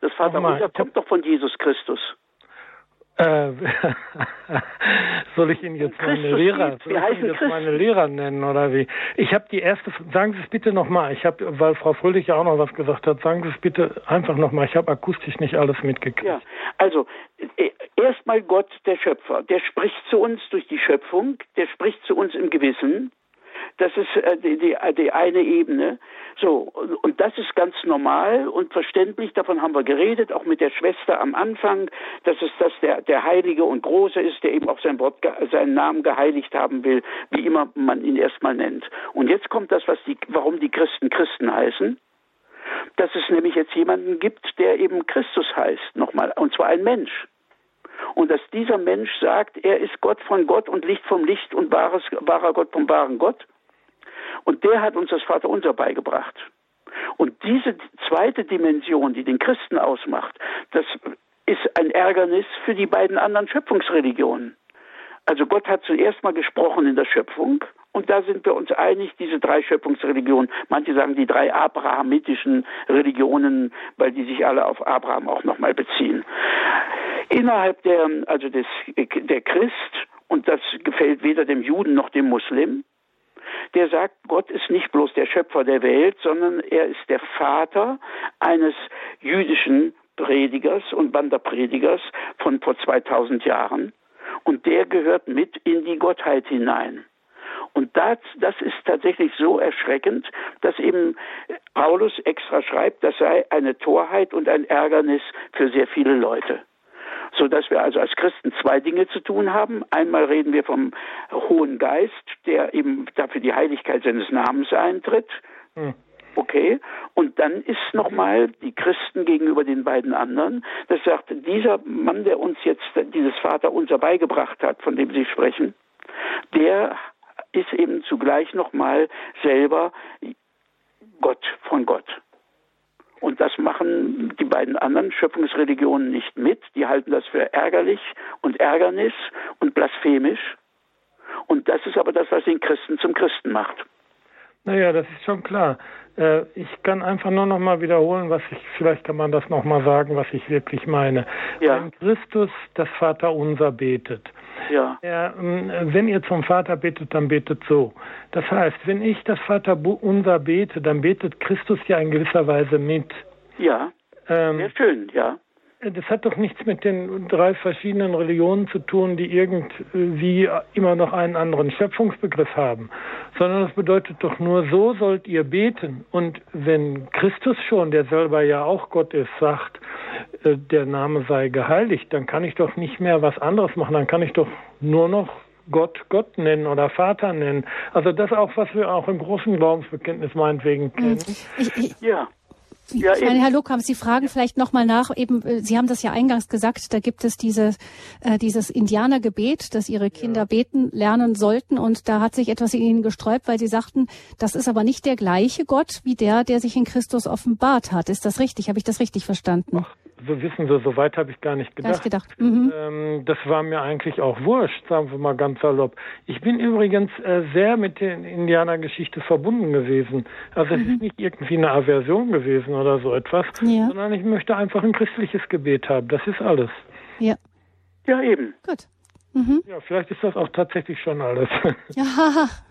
Das Vater unser kommt doch von Jesus Christus. Äh, soll ich Ihnen jetzt meine Lehrer, soll ich Ihnen jetzt meine Lehrer nennen oder wie? Ich habe die erste, sagen Sie es bitte nochmal. Ich habe, weil Frau Fröhlich ja auch noch was gesagt hat, sagen Sie es bitte einfach nochmal. Ich habe akustisch nicht alles mitgekriegt. Ja, also äh, erstmal Gott, der Schöpfer, der spricht zu uns durch die Schöpfung, der spricht zu uns im Gewissen. Das ist äh, die, die, die eine Ebene. So, und das ist ganz normal und verständlich. Davon haben wir geredet, auch mit der Schwester am Anfang, dass es das der, der Heilige und Große ist, der eben auch sein Wort, seinen Namen geheiligt haben will, wie immer man ihn erstmal nennt. Und jetzt kommt das, was die, warum die Christen Christen heißen. Dass es nämlich jetzt jemanden gibt, der eben Christus heißt, nochmal, und zwar ein Mensch. Und dass dieser Mensch sagt, er ist Gott von Gott und Licht vom Licht und wahres, wahrer Gott vom wahren Gott. Und der hat uns das Vaterunser beigebracht. Und diese zweite Dimension, die den Christen ausmacht, das ist ein Ärgernis für die beiden anderen Schöpfungsreligionen. Also Gott hat zuerst mal gesprochen in der Schöpfung und da sind wir uns einig, diese drei Schöpfungsreligionen. Manche sagen die drei abrahamitischen Religionen, weil die sich alle auf Abraham auch nochmal beziehen. Innerhalb der, also des, der Christ, und das gefällt weder dem Juden noch dem Muslim, der sagt, Gott ist nicht bloß der Schöpfer der Welt, sondern er ist der Vater eines jüdischen Predigers und Wanderpredigers von vor 2000 Jahren. Und der gehört mit in die Gottheit hinein. Und das, das ist tatsächlich so erschreckend, dass eben Paulus extra schreibt, das sei eine Torheit und ein Ärgernis für sehr viele Leute so dass wir also als Christen zwei Dinge zu tun haben. Einmal reden wir vom Hohen Geist, der eben dafür die Heiligkeit seines Namens eintritt. Hm. Okay, und dann ist nochmal die Christen gegenüber den beiden anderen, das sagt, dieser Mann, der uns jetzt dieses Vater unser beigebracht hat, von dem Sie sprechen, der ist eben zugleich nochmal selber Gott von Gott. Und das machen die beiden anderen Schöpfungsreligionen nicht mit. Die halten das für ärgerlich und Ärgernis und blasphemisch. Und das ist aber das, was den Christen zum Christen macht. Naja, das ist schon klar. Äh, ich kann einfach nur noch mal wiederholen, was ich, vielleicht kann man das noch mal sagen, was ich wirklich meine. Ja. Wenn Christus das Vaterunser betet, ja. Er, ähm, wenn ihr zum Vater betet, dann betet so. Das heißt, wenn ich das Vaterunser bete, dann betet Christus ja in gewisser Weise mit. Ja. Ähm, Sehr schön, ja. Das hat doch nichts mit den drei verschiedenen Religionen zu tun, die irgendwie immer noch einen anderen Schöpfungsbegriff haben, sondern das bedeutet doch nur, so sollt ihr beten. Und wenn Christus schon, der selber ja auch Gott ist, sagt, äh, der Name sei geheiligt, dann kann ich doch nicht mehr was anderes machen, dann kann ich doch nur noch Gott Gott nennen oder Vater nennen. Also das auch, was wir auch im großen Glaubensbekenntnis meinetwegen kennen. Ich, ich, ja. Ja, ich meine, Herr Lokam, Sie fragen vielleicht nochmal nach, eben, äh, Sie haben das ja eingangs gesagt, da gibt es diese, äh, dieses Indianergebet, das Ihre Kinder ja. beten lernen sollten und da hat sich etwas in Ihnen gesträubt, weil Sie sagten, das ist aber nicht der gleiche Gott wie der, der sich in Christus offenbart hat. Ist das richtig? Habe ich das richtig verstanden? Ach, so wissen Sie, so weit habe ich gar nicht gedacht. Gar nicht gedacht. Mhm. Ähm, das war mir eigentlich auch wurscht, sagen wir mal ganz salopp. Ich bin übrigens äh, sehr mit der Indianergeschichte verbunden gewesen. Also mhm. es ist nicht irgendwie eine Aversion gewesen oder so etwas, ja. sondern ich möchte einfach ein christliches Gebet haben. Das ist alles. Ja. Ja, eben. Gut. Mhm. Ja, vielleicht ist das auch tatsächlich schon alles. Ja.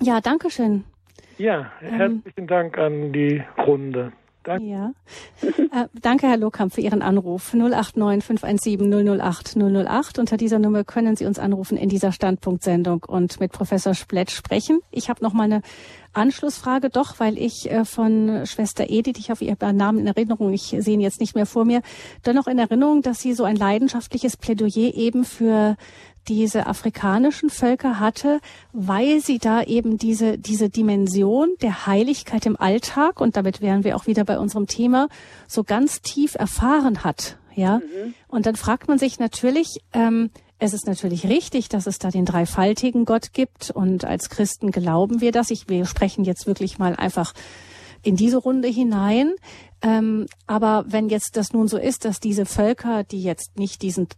Ja, danke schön. Ja, ähm. herzlichen ähm, Dank an die Runde. Danke. Ja. äh, danke, Herr Lohkamp, für Ihren Anruf. 089 517 008 008. Unter dieser Nummer können Sie uns anrufen in dieser Standpunktsendung und mit Professor Splett sprechen. Ich habe noch mal eine Anschlussfrage, doch, weil ich äh, von Schwester Edith, ich habe ihren Namen in Erinnerung, ich sehe ihn jetzt nicht mehr vor mir, dennoch in Erinnerung, dass sie so ein leidenschaftliches Plädoyer eben für diese afrikanischen Völker hatte, weil sie da eben diese, diese Dimension der Heiligkeit im Alltag, und damit wären wir auch wieder bei unserem Thema, so ganz tief erfahren hat. Ja, mhm. und dann fragt man sich natürlich, ähm, es ist natürlich richtig, dass es da den dreifaltigen Gott gibt und als Christen glauben wir das. Ich, wir sprechen jetzt wirklich mal einfach in diese Runde hinein. Ähm, aber wenn jetzt das nun so ist, dass diese Völker, die jetzt nicht diesen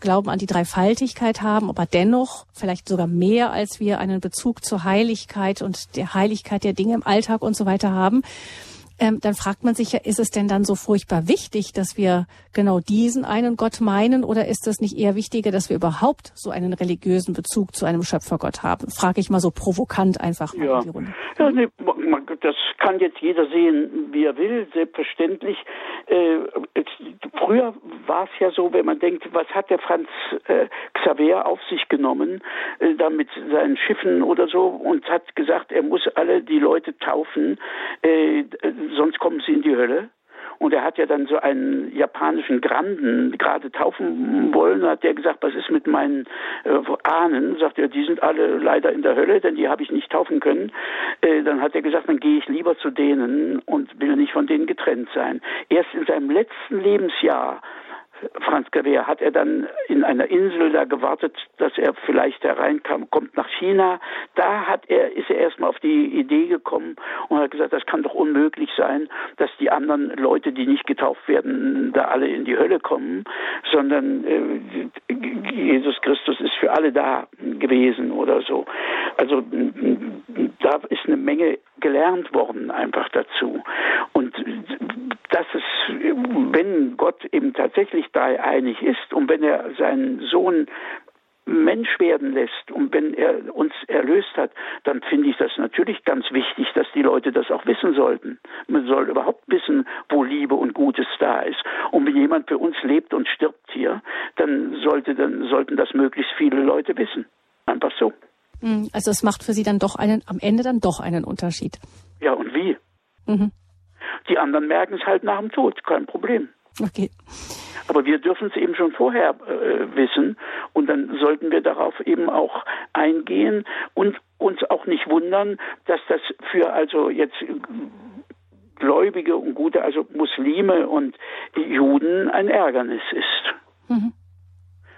Glauben an die Dreifaltigkeit haben, aber dennoch vielleicht sogar mehr als wir einen Bezug zur Heiligkeit und der Heiligkeit der Dinge im Alltag und so weiter haben, ähm, dann fragt man sich ja, ist es denn dann so furchtbar wichtig, dass wir genau diesen einen Gott meinen oder ist es nicht eher wichtiger, dass wir überhaupt so einen religiösen Bezug zu einem Schöpfergott haben? Frage ich mal so provokant einfach mal ja. in die Runde. Das kann jetzt jeder sehen, wie er will, selbstverständlich. Äh, früher war es ja so, wenn man denkt, was hat der Franz äh, Xaver auf sich genommen, äh, da mit seinen Schiffen oder so und hat gesagt, er muss alle die Leute taufen, äh, sonst kommen sie in die Hölle. Und er hat ja dann so einen japanischen Granden gerade taufen wollen. hat er gesagt, was ist mit meinen äh, Ahnen? Sagt er, die sind alle leider in der Hölle, denn die habe ich nicht taufen können. Äh, dann hat er gesagt, dann gehe ich lieber zu denen und will nicht von denen getrennt sein. Erst in seinem letzten Lebensjahr Franz Xaver hat er dann in einer Insel da gewartet, dass er vielleicht hereinkam, kommt nach China. Da hat er, ist er erstmal auf die Idee gekommen und hat gesagt, das kann doch unmöglich sein, dass die anderen Leute, die nicht getauft werden, da alle in die Hölle kommen, sondern äh, Jesus Christus ist für alle da gewesen oder so. Also da ist eine Menge gelernt worden einfach dazu. Und dass es, wenn Gott eben tatsächlich einig ist und wenn er seinen Sohn Mensch werden lässt und wenn er uns erlöst hat, dann finde ich das natürlich ganz wichtig, dass die Leute das auch wissen sollten. Man soll überhaupt wissen, wo Liebe und Gutes da ist. Und wenn jemand für uns lebt und stirbt hier, dann, sollte, dann sollten das möglichst viele Leute wissen. Einfach so. Hm, also es macht für Sie dann doch einen, am Ende dann doch einen Unterschied. Ja, und wie? Mhm. Die anderen merken es halt nach dem Tod, kein Problem. Okay. Aber wir dürfen es eben schon vorher äh, wissen und dann sollten wir darauf eben auch eingehen und uns auch nicht wundern, dass das für also jetzt Gläubige und gute, also Muslime und Juden ein Ärgernis ist. Mhm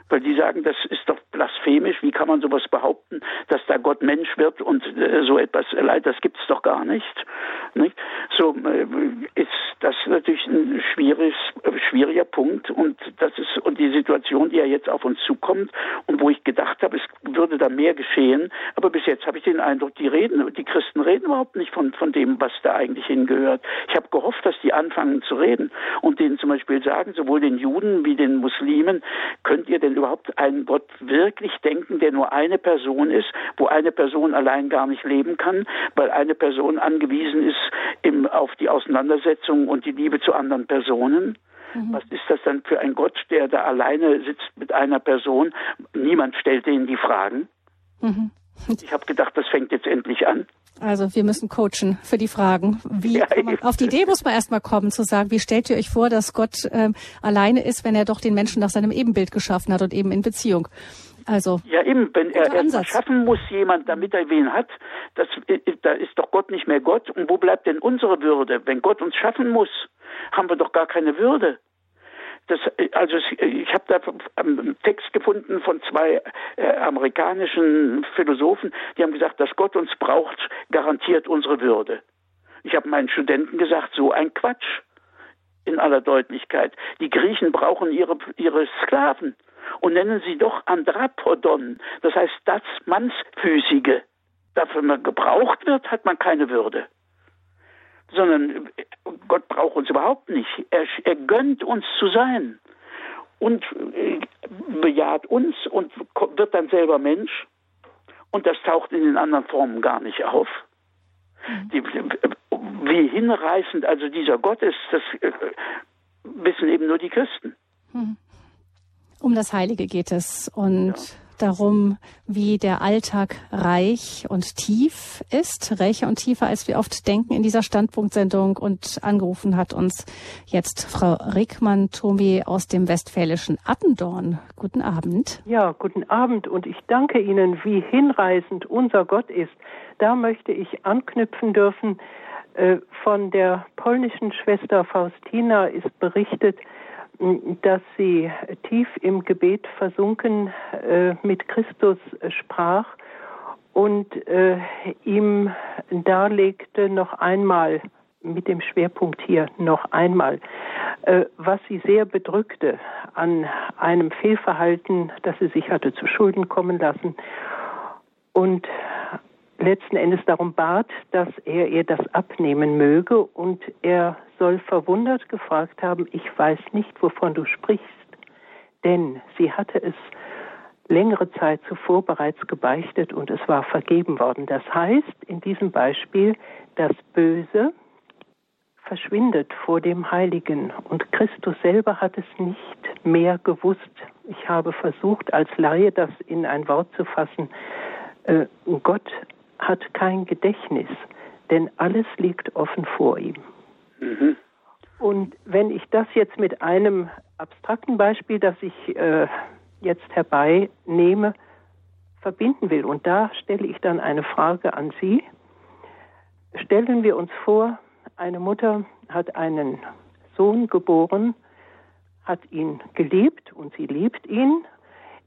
weil die sagen, das ist doch blasphemisch, wie kann man sowas behaupten, dass da Gott Mensch wird und äh, so etwas leid, das gibt's doch gar nicht. nicht? So äh, ist das natürlich ein schwieriges, äh, schwieriger Punkt und das ist und die Situation, die ja jetzt auf uns zukommt und wo ich gedacht habe, es würde da mehr geschehen, aber bis jetzt habe ich den Eindruck, die reden, die Christen reden überhaupt nicht von, von dem, was da eigentlich hingehört. Ich habe gehofft, dass die anfangen zu reden und denen zum Beispiel sagen, sowohl den Juden wie den Muslimen, könnt ihr denn überhaupt einen Gott wirklich denken, der nur eine Person ist, wo eine Person allein gar nicht leben kann, weil eine Person angewiesen ist im, auf die Auseinandersetzung und die Liebe zu anderen Personen? Mhm. Was ist das dann für ein Gott, der da alleine sitzt mit einer Person? Niemand stellt denen die Fragen. Mhm. Ich habe gedacht, das fängt jetzt endlich an. Also wir müssen coachen für die Fragen. Wie ja, man, auf die Idee muss man erstmal kommen zu sagen, wie stellt ihr euch vor, dass Gott ähm, alleine ist, wenn er doch den Menschen nach seinem Ebenbild geschaffen hat und eben in Beziehung. Also ja eben, wenn er etwas schaffen muss jemand, damit er wen hat, das, äh, da ist doch Gott nicht mehr Gott. Und wo bleibt denn unsere Würde? Wenn Gott uns schaffen muss, haben wir doch gar keine Würde. Das, also ich habe da einen Text gefunden von zwei äh, amerikanischen Philosophen, die haben gesagt, dass Gott uns braucht, garantiert unsere Würde. Ich habe meinen Studenten gesagt, so ein Quatsch in aller Deutlichkeit. Die Griechen brauchen ihre, ihre Sklaven und nennen sie doch Andrapodon, das heißt das Mannsfüßige. Dafür man gebraucht wird, hat man keine Würde sondern Gott braucht uns überhaupt nicht. Er, er gönnt uns zu sein und äh, bejaht uns und wird dann selber Mensch. Und das taucht in den anderen Formen gar nicht auf. Mhm. Die, wie hinreißend also dieser Gott ist, das äh, wissen eben nur die Christen. Mhm. Um das Heilige geht es. Und ja darum, wie der Alltag reich und tief ist, reicher und tiefer, als wir oft denken in dieser Standpunktsendung. Und angerufen hat uns jetzt Frau Rickmann-Tomi aus dem westfälischen Attendorn. Guten Abend. Ja, guten Abend und ich danke Ihnen, wie hinreißend unser Gott ist. Da möchte ich anknüpfen dürfen. Äh, von der polnischen Schwester Faustina ist berichtet, dass sie tief im Gebet versunken äh, mit Christus sprach und äh, ihm darlegte noch einmal mit dem Schwerpunkt hier noch einmal, äh, was sie sehr bedrückte an einem Fehlverhalten, das sie sich hatte zu Schulden kommen lassen und letzten Endes darum bat, dass er ihr das abnehmen möge und er soll verwundert gefragt haben, ich weiß nicht, wovon du sprichst, denn sie hatte es längere Zeit zuvor bereits gebeichtet und es war vergeben worden. Das heißt in diesem Beispiel, das Böse verschwindet vor dem Heiligen und Christus selber hat es nicht mehr gewusst. Ich habe versucht, als Laie das in ein Wort zu fassen. Äh, Gott hat kein Gedächtnis, denn alles liegt offen vor ihm. Mhm. Und wenn ich das jetzt mit einem abstrakten Beispiel, das ich äh, jetzt herbeinehme, verbinden will, und da stelle ich dann eine Frage an Sie. Stellen wir uns vor, eine Mutter hat einen Sohn geboren, hat ihn geliebt und sie liebt ihn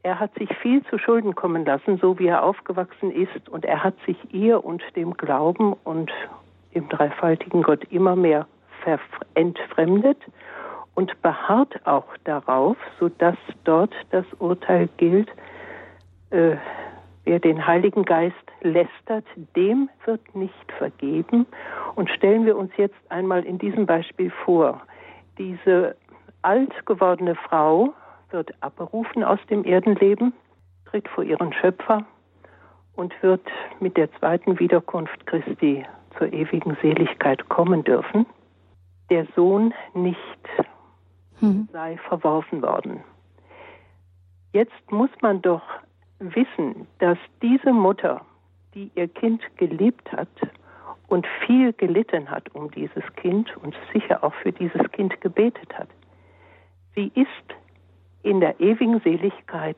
er hat sich viel zu Schulden kommen lassen, so wie er aufgewachsen ist, und er hat sich ihr und dem Glauben und dem dreifaltigen Gott immer mehr entfremdet und beharrt auch darauf, sodass dort das Urteil gilt, äh, wer den Heiligen Geist lästert, dem wird nicht vergeben. Und stellen wir uns jetzt einmal in diesem Beispiel vor, diese alt gewordene Frau wird abberufen aus dem Erdenleben, tritt vor ihren Schöpfer und wird mit der zweiten Wiederkunft Christi zur ewigen Seligkeit kommen dürfen. Der Sohn nicht hm. sei verworfen worden. Jetzt muss man doch wissen, dass diese Mutter, die ihr Kind geliebt hat und viel gelitten hat um dieses Kind und sicher auch für dieses Kind gebetet hat, sie ist in der ewigen Seligkeit.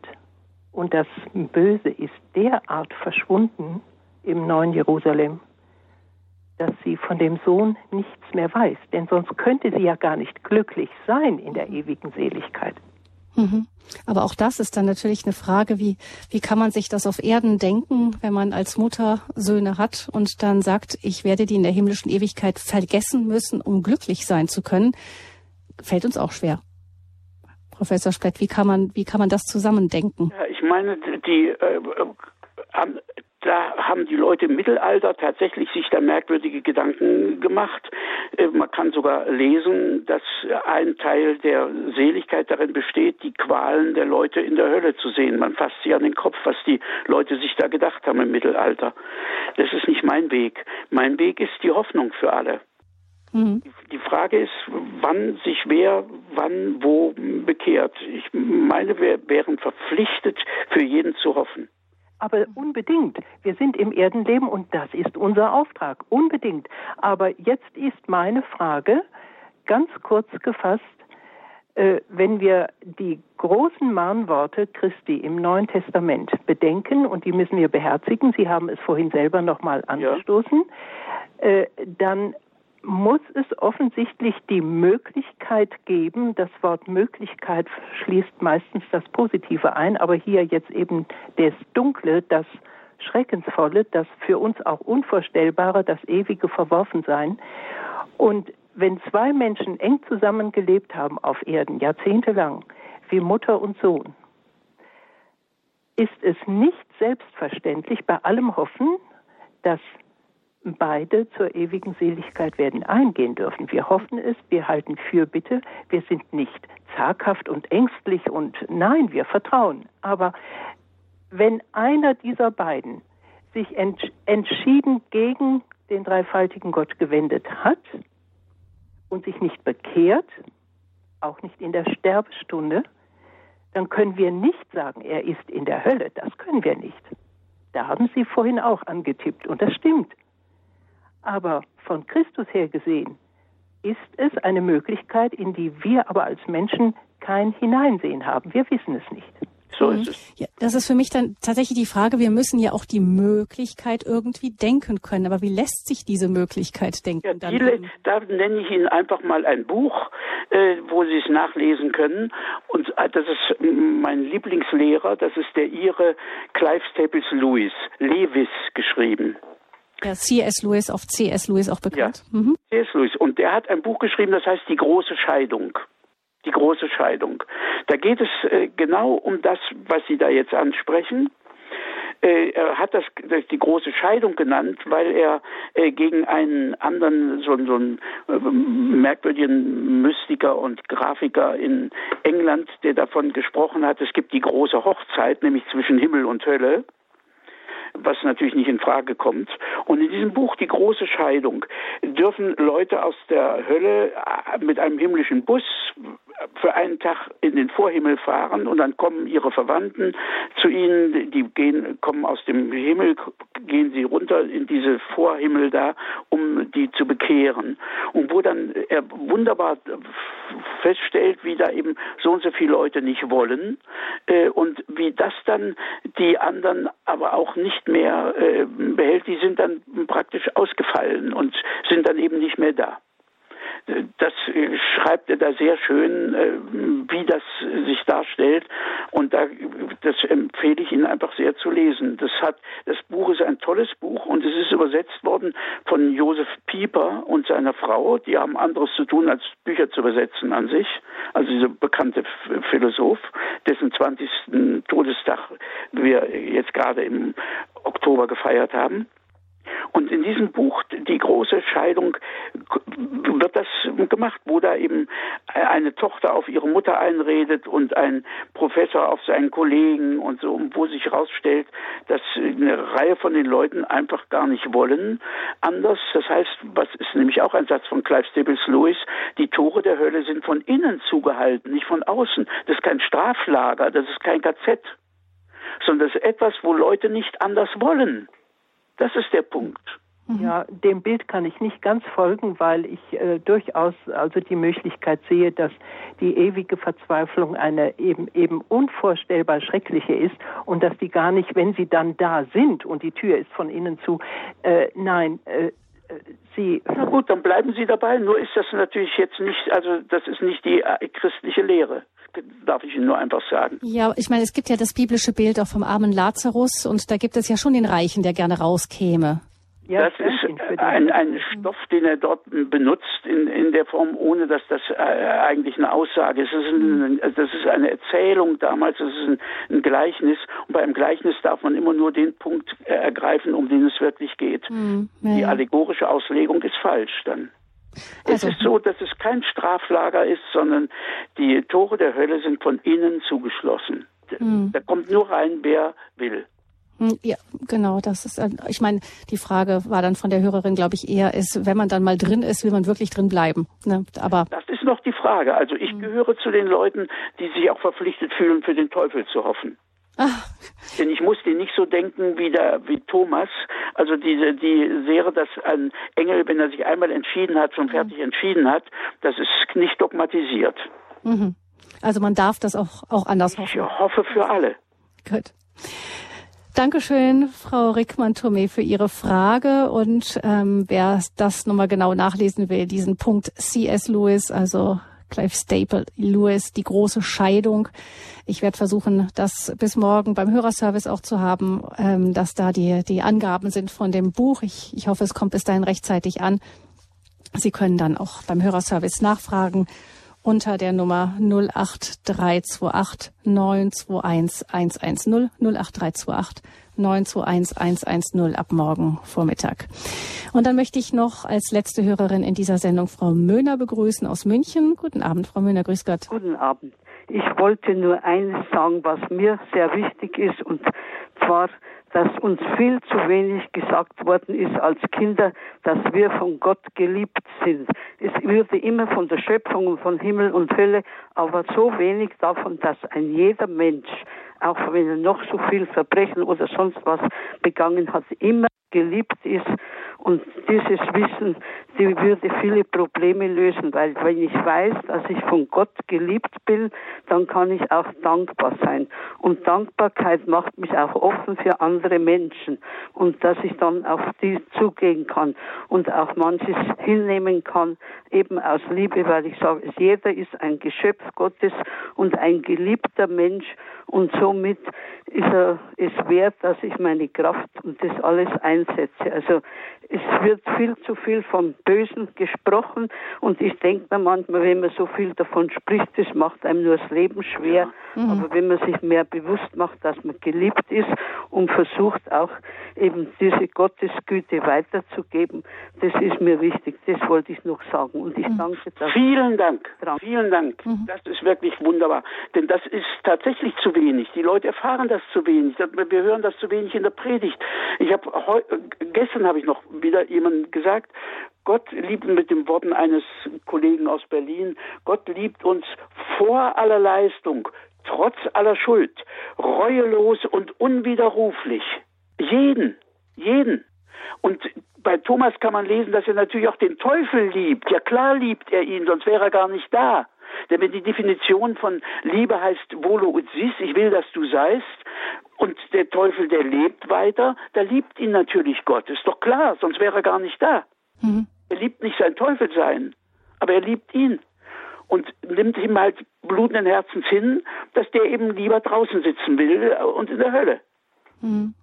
Und das Böse ist derart verschwunden im neuen Jerusalem, dass sie von dem Sohn nichts mehr weiß. Denn sonst könnte sie ja gar nicht glücklich sein in der ewigen Seligkeit. Mhm. Aber auch das ist dann natürlich eine Frage, wie, wie kann man sich das auf Erden denken, wenn man als Mutter Söhne hat und dann sagt, ich werde die in der himmlischen Ewigkeit vergessen müssen, um glücklich sein zu können, fällt uns auch schwer. Professor Splett, wie kann man, wie kann man das zusammendenken? Ja, ich meine, die äh, haben, da haben die Leute im Mittelalter tatsächlich sich da merkwürdige Gedanken gemacht. Äh, man kann sogar lesen, dass ein Teil der Seligkeit darin besteht, die Qualen der Leute in der Hölle zu sehen. Man fasst sich an den Kopf, was die Leute sich da gedacht haben im Mittelalter. Das ist nicht mein Weg. Mein Weg ist die Hoffnung für alle. Mhm. Die Frage ist, wann sich wer, wann, wo bekehrt. Ich meine, wir wären verpflichtet, für jeden zu hoffen. Aber unbedingt. Wir sind im Erdenleben und das ist unser Auftrag. Unbedingt. Aber jetzt ist meine Frage, ganz kurz gefasst, äh, wenn wir die großen Mahnworte Christi im Neuen Testament bedenken, und die müssen wir beherzigen, Sie haben es vorhin selber nochmal angestoßen, ja. äh, dann muss es offensichtlich die Möglichkeit geben, das Wort Möglichkeit schließt meistens das Positive ein, aber hier jetzt eben das Dunkle, das Schreckensvolle, das für uns auch Unvorstellbare, das ewige Verworfensein. Und wenn zwei Menschen eng zusammengelebt haben auf Erden, jahrzehntelang, wie Mutter und Sohn, ist es nicht selbstverständlich bei allem Hoffen, dass beide zur ewigen Seligkeit werden eingehen dürfen. Wir hoffen es, wir halten Fürbitte, wir sind nicht zaghaft und ängstlich und nein, wir vertrauen. Aber wenn einer dieser beiden sich entschieden gegen den dreifaltigen Gott gewendet hat und sich nicht bekehrt, auch nicht in der Sterbestunde, dann können wir nicht sagen, er ist in der Hölle. Das können wir nicht. Da haben Sie vorhin auch angetippt und das stimmt. Aber von Christus her gesehen ist es eine Möglichkeit, in die wir aber als Menschen kein Hineinsehen haben. Wir wissen es nicht. So ist es. Ja, das ist für mich dann tatsächlich die Frage, wir müssen ja auch die Möglichkeit irgendwie denken können. Aber wie lässt sich diese Möglichkeit denken? Ja, dann die, da nenne ich Ihnen einfach mal ein Buch, äh, wo Sie es nachlesen können. Und äh, das ist mein Lieblingslehrer, das ist der Ihre Clive Staples Lewis, Lewis geschrieben. C.S. Lewis, auf C.S. Lewis auch bekannt. Ja, mhm. C.S. Lewis. Und der hat ein Buch geschrieben, das heißt Die große Scheidung. Die große Scheidung. Da geht es äh, genau um das, was Sie da jetzt ansprechen. Äh, er hat das, das die große Scheidung genannt, weil er äh, gegen einen anderen, so, so einen äh, merkwürdigen Mystiker und Grafiker in England, der davon gesprochen hat, es gibt die große Hochzeit, nämlich zwischen Himmel und Hölle was natürlich nicht in Frage kommt. Und in diesem Buch Die große Scheidung dürfen Leute aus der Hölle äh, mit einem himmlischen Bus für einen Tag in den Vorhimmel fahren und dann kommen ihre Verwandten zu ihnen, die gehen, kommen aus dem Himmel, gehen sie runter in diese Vorhimmel da, um die zu bekehren. Und wo dann er wunderbar feststellt, wie da eben so und so viele Leute nicht wollen äh, und wie das dann die anderen aber auch nicht mehr äh, behält, die sind dann praktisch ausgefallen und sind dann eben nicht mehr da das äh, schreibt er da sehr schön, äh, wie das sich darstellt. Und da, das empfehle ich Ihnen einfach sehr zu lesen. Das hat, das Buch ist ein tolles Buch und es ist übersetzt worden von Josef Pieper und seiner Frau. Die haben anderes zu tun, als Bücher zu übersetzen an sich. Also dieser bekannte Philosoph, dessen 20. Todestag wir jetzt gerade im Oktober gefeiert haben. Und in diesem Buch, die große Scheidung, wird das gemacht, wo da eben eine Tochter auf ihre Mutter einredet und ein Professor auf seinen Kollegen und so, wo sich herausstellt, dass eine Reihe von den Leuten einfach gar nicht wollen. Anders, das heißt, was ist nämlich auch ein Satz von Clive Staples Lewis, die Tore der Hölle sind von innen zugehalten, nicht von außen. Das ist kein Straflager, das ist kein KZ, sondern das ist etwas, wo Leute nicht anders wollen. Das ist der Punkt. Mhm. Ja, dem Bild kann ich nicht ganz folgen, weil ich äh, durchaus also die Möglichkeit sehe, dass die ewige Verzweiflung eine eben eben unvorstellbar schreckliche ist und dass die gar nicht, wenn sie dann da sind und die Tür ist von innen zu, äh, nein, äh, Sie. Na gut, dann bleiben Sie dabei. Nur ist das natürlich jetzt nicht, also das ist nicht die äh, christliche Lehre darf ich Ihnen nur einfach sagen. Ja, ich meine, es gibt ja das biblische Bild auch vom armen Lazarus und da gibt es ja schon den Reichen, der gerne rauskäme. Ja, das ist ein, ein Stoff, den er dort benutzt in, in der Form, ohne dass das äh, eigentlich eine Aussage ist. Das ist, ein, das ist eine Erzählung damals, das ist ein, ein, Gleichnis. Und bei einem Gleichnis darf man immer nur den Punkt äh, ergreifen, um den es wirklich geht. Mhm. Ja, Die allegorische Auslegung ist falsch dann. Also, es ist so, dass es kein Straflager ist, sondern die Tore der Hölle sind von innen zugeschlossen. Mhm. Da kommt nur rein, wer will. Hm, ja, genau, das ist, ich meine, die Frage war dann von der Hörerin, glaube ich, eher ist, wenn man dann mal drin ist, will man wirklich drin bleiben. Ne? Aber das ist noch die Frage. Also ich mhm. gehöre zu den Leuten, die sich auch verpflichtet fühlen, für den Teufel zu hoffen. Ach. Denn ich musste nicht so denken wie, der, wie Thomas. Also diese die Serie, dass ein Engel, wenn er sich einmal entschieden hat, schon fertig mhm. entschieden hat, das ist nicht dogmatisiert. Mhm. Also man darf das auch, auch anders hoffen. Ich hoffe für alle. Gut. Dankeschön, Frau Rickmann-Thomé, für Ihre Frage. Und ähm, wer das nochmal genau nachlesen will, diesen Punkt C.S. Lewis, also Clive Staple Lewis, die große Scheidung. Ich werde versuchen, das bis morgen beim Hörerservice auch zu haben, ähm, dass da die, die Angaben sind von dem Buch. Ich, ich hoffe, es kommt bis dahin rechtzeitig an. Sie können dann auch beim Hörerservice nachfragen unter der Nummer 08328 921 110 08328 921 110 ab morgen Vormittag. Und dann möchte ich noch als letzte Hörerin in dieser Sendung Frau Möhner begrüßen aus München. Guten Abend, Frau Möhner, grüß Gott. Guten Abend. Ich wollte nur eines sagen, was mir sehr wichtig ist, und zwar dass uns viel zu wenig gesagt worden ist als Kinder, dass wir von Gott geliebt sind. Es würde immer von der Schöpfung und von Himmel und Hölle, aber so wenig davon, dass ein jeder Mensch, auch wenn er noch so viel Verbrechen oder sonst was begangen hat, immer geliebt ist. Und dieses Wissen, die würde viele Probleme lösen, weil wenn ich weiß, dass ich von Gott geliebt bin, dann kann ich auch dankbar sein. Und Dankbarkeit macht mich auch offen für andere Menschen und dass ich dann auf die zugehen kann und auch manches hinnehmen kann, eben aus Liebe, weil ich sage, jeder ist ein Geschöpf Gottes und ein geliebter Mensch und somit ist er es wert, dass ich meine Kraft und das alles einsetze. Also es wird viel zu viel vom Bösen gesprochen und ich denke mir manchmal, wenn man so viel davon spricht, das macht einem nur das Leben schwer. Ja. Mhm. Aber wenn man sich mehr bewusst macht, dass man geliebt ist und versucht auch eben diese Gottesgüte weiterzugeben, das ist mir wichtig. Das wollte ich noch sagen und ich mhm. danke dafür. Vielen Dank. Dran. Vielen Dank. Mhm. Das ist wirklich wunderbar, denn das ist tatsächlich zu wenig. Die Leute erfahren das zu wenig. Wir hören das zu wenig in der Predigt. Ich habe gestern habe ich noch wieder jemand gesagt, Gott liebt mit den Worten eines Kollegen aus Berlin, Gott liebt uns vor aller Leistung, trotz aller Schuld, reuelos und unwiderruflich. Jeden, jeden. Und bei Thomas kann man lesen, dass er natürlich auch den Teufel liebt. Ja klar liebt er ihn, sonst wäre er gar nicht da. Denn wenn die Definition von Liebe heißt volo ut sis, ich will, dass du seist, und der Teufel, der lebt weiter, da liebt ihn natürlich Gott. Ist doch klar, sonst wäre er gar nicht da. Mhm. Er liebt nicht sein Teufel aber er liebt ihn. Und nimmt ihm halt blutenden Herzens hin, dass der eben lieber draußen sitzen will und in der Hölle. Mhm.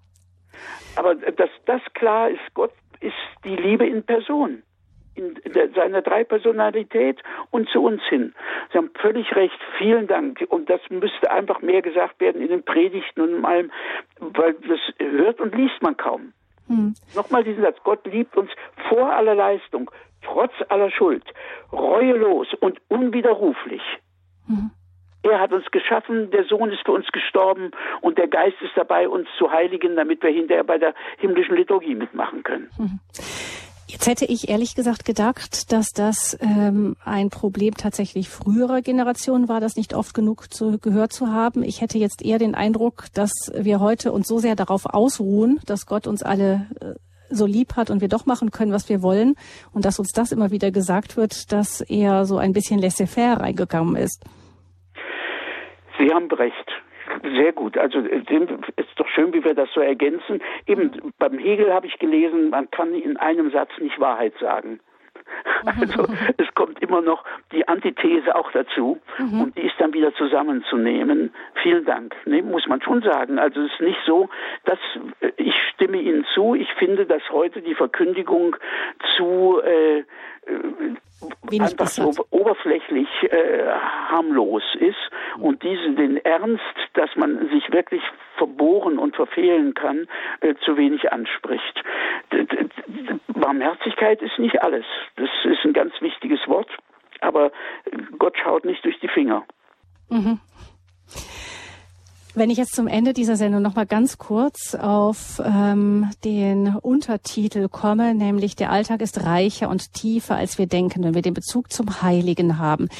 Aber dass das klar ist, Gott ist die Liebe in Person in seiner Dreipersonalität und zu uns hin. Sie haben völlig recht. Vielen Dank. Und das müsste einfach mehr gesagt werden in den Predigten und in allem, weil das hört und liest man kaum. Hm. Nochmal diesen Satz. Gott liebt uns vor aller Leistung, trotz aller Schuld, reuelos und unwiderruflich. Hm. Er hat uns geschaffen, der Sohn ist für uns gestorben und der Geist ist dabei, uns zu heiligen, damit wir hinterher bei der himmlischen Liturgie mitmachen können. Hm. Jetzt hätte ich ehrlich gesagt gedacht, dass das ähm, ein Problem tatsächlich früherer Generationen war, das nicht oft genug zu, gehört zu haben. Ich hätte jetzt eher den Eindruck, dass wir heute uns so sehr darauf ausruhen, dass Gott uns alle äh, so lieb hat und wir doch machen können, was wir wollen und dass uns das immer wieder gesagt wird, dass er so ein bisschen laissez-faire reingekommen ist. Sie haben recht. Sehr gut. Also es ist doch schön, wie wir das so ergänzen. Eben beim Hegel habe ich gelesen, man kann in einem Satz nicht Wahrheit sagen. Also es kommt immer noch die Antithese auch dazu mhm. und die ist dann wieder zusammenzunehmen. Vielen Dank. Nee, muss man schon sagen. Also es ist nicht so, dass äh, ich stimme Ihnen zu. Ich finde, dass heute die Verkündigung zu äh, Wenig einfach so oberflächlich äh, harmlos ist und diese den Ernst, dass man sich wirklich verbohren und verfehlen kann, äh, zu wenig anspricht. D Barmherzigkeit ist nicht alles. Das ist ein ganz wichtiges Wort, aber Gott schaut nicht durch die Finger. Mhm. Wenn ich jetzt zum Ende dieser Sendung noch mal ganz kurz auf ähm, den Untertitel komme, nämlich der Alltag ist reicher und tiefer, als wir denken, wenn wir den Bezug zum Heiligen haben,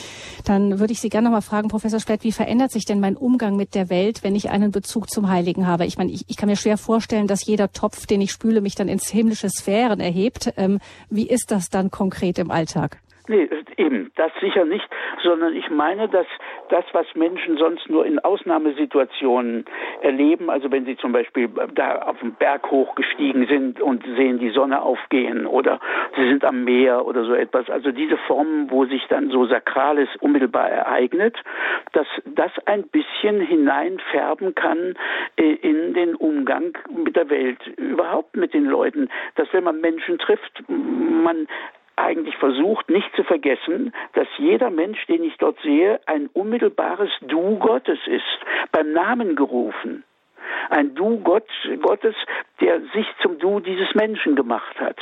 dann würde ich Sie gerne noch mal fragen, Professor Splett, wie verändert sich denn mein Umgang mit der Welt, wenn ich einen Bezug zum Heiligen habe? Ich meine, ich, ich kann mir schwer vorstellen, dass jeder Topf, den ich spüle, mich dann ins himmlische Sphären erhebt. Ähm, wie ist das dann konkret im Alltag? Nee, eben, das sicher nicht, sondern ich meine, dass das, was Menschen sonst nur in Ausnahmesituationen erleben, also wenn sie zum Beispiel da auf den Berg hochgestiegen sind und sehen die Sonne aufgehen oder sie sind am Meer oder so etwas, also diese Formen, wo sich dann so Sakrales unmittelbar ereignet, dass das ein bisschen hineinfärben kann äh, in den Umgang mit der Welt, überhaupt mit den Leuten, dass wenn man Menschen trifft, man eigentlich versucht, nicht zu vergessen, dass jeder Mensch, den ich dort sehe, ein unmittelbares Du Gottes ist, beim Namen gerufen. Ein Du Gott, Gottes, der sich zum Du dieses Menschen gemacht hat.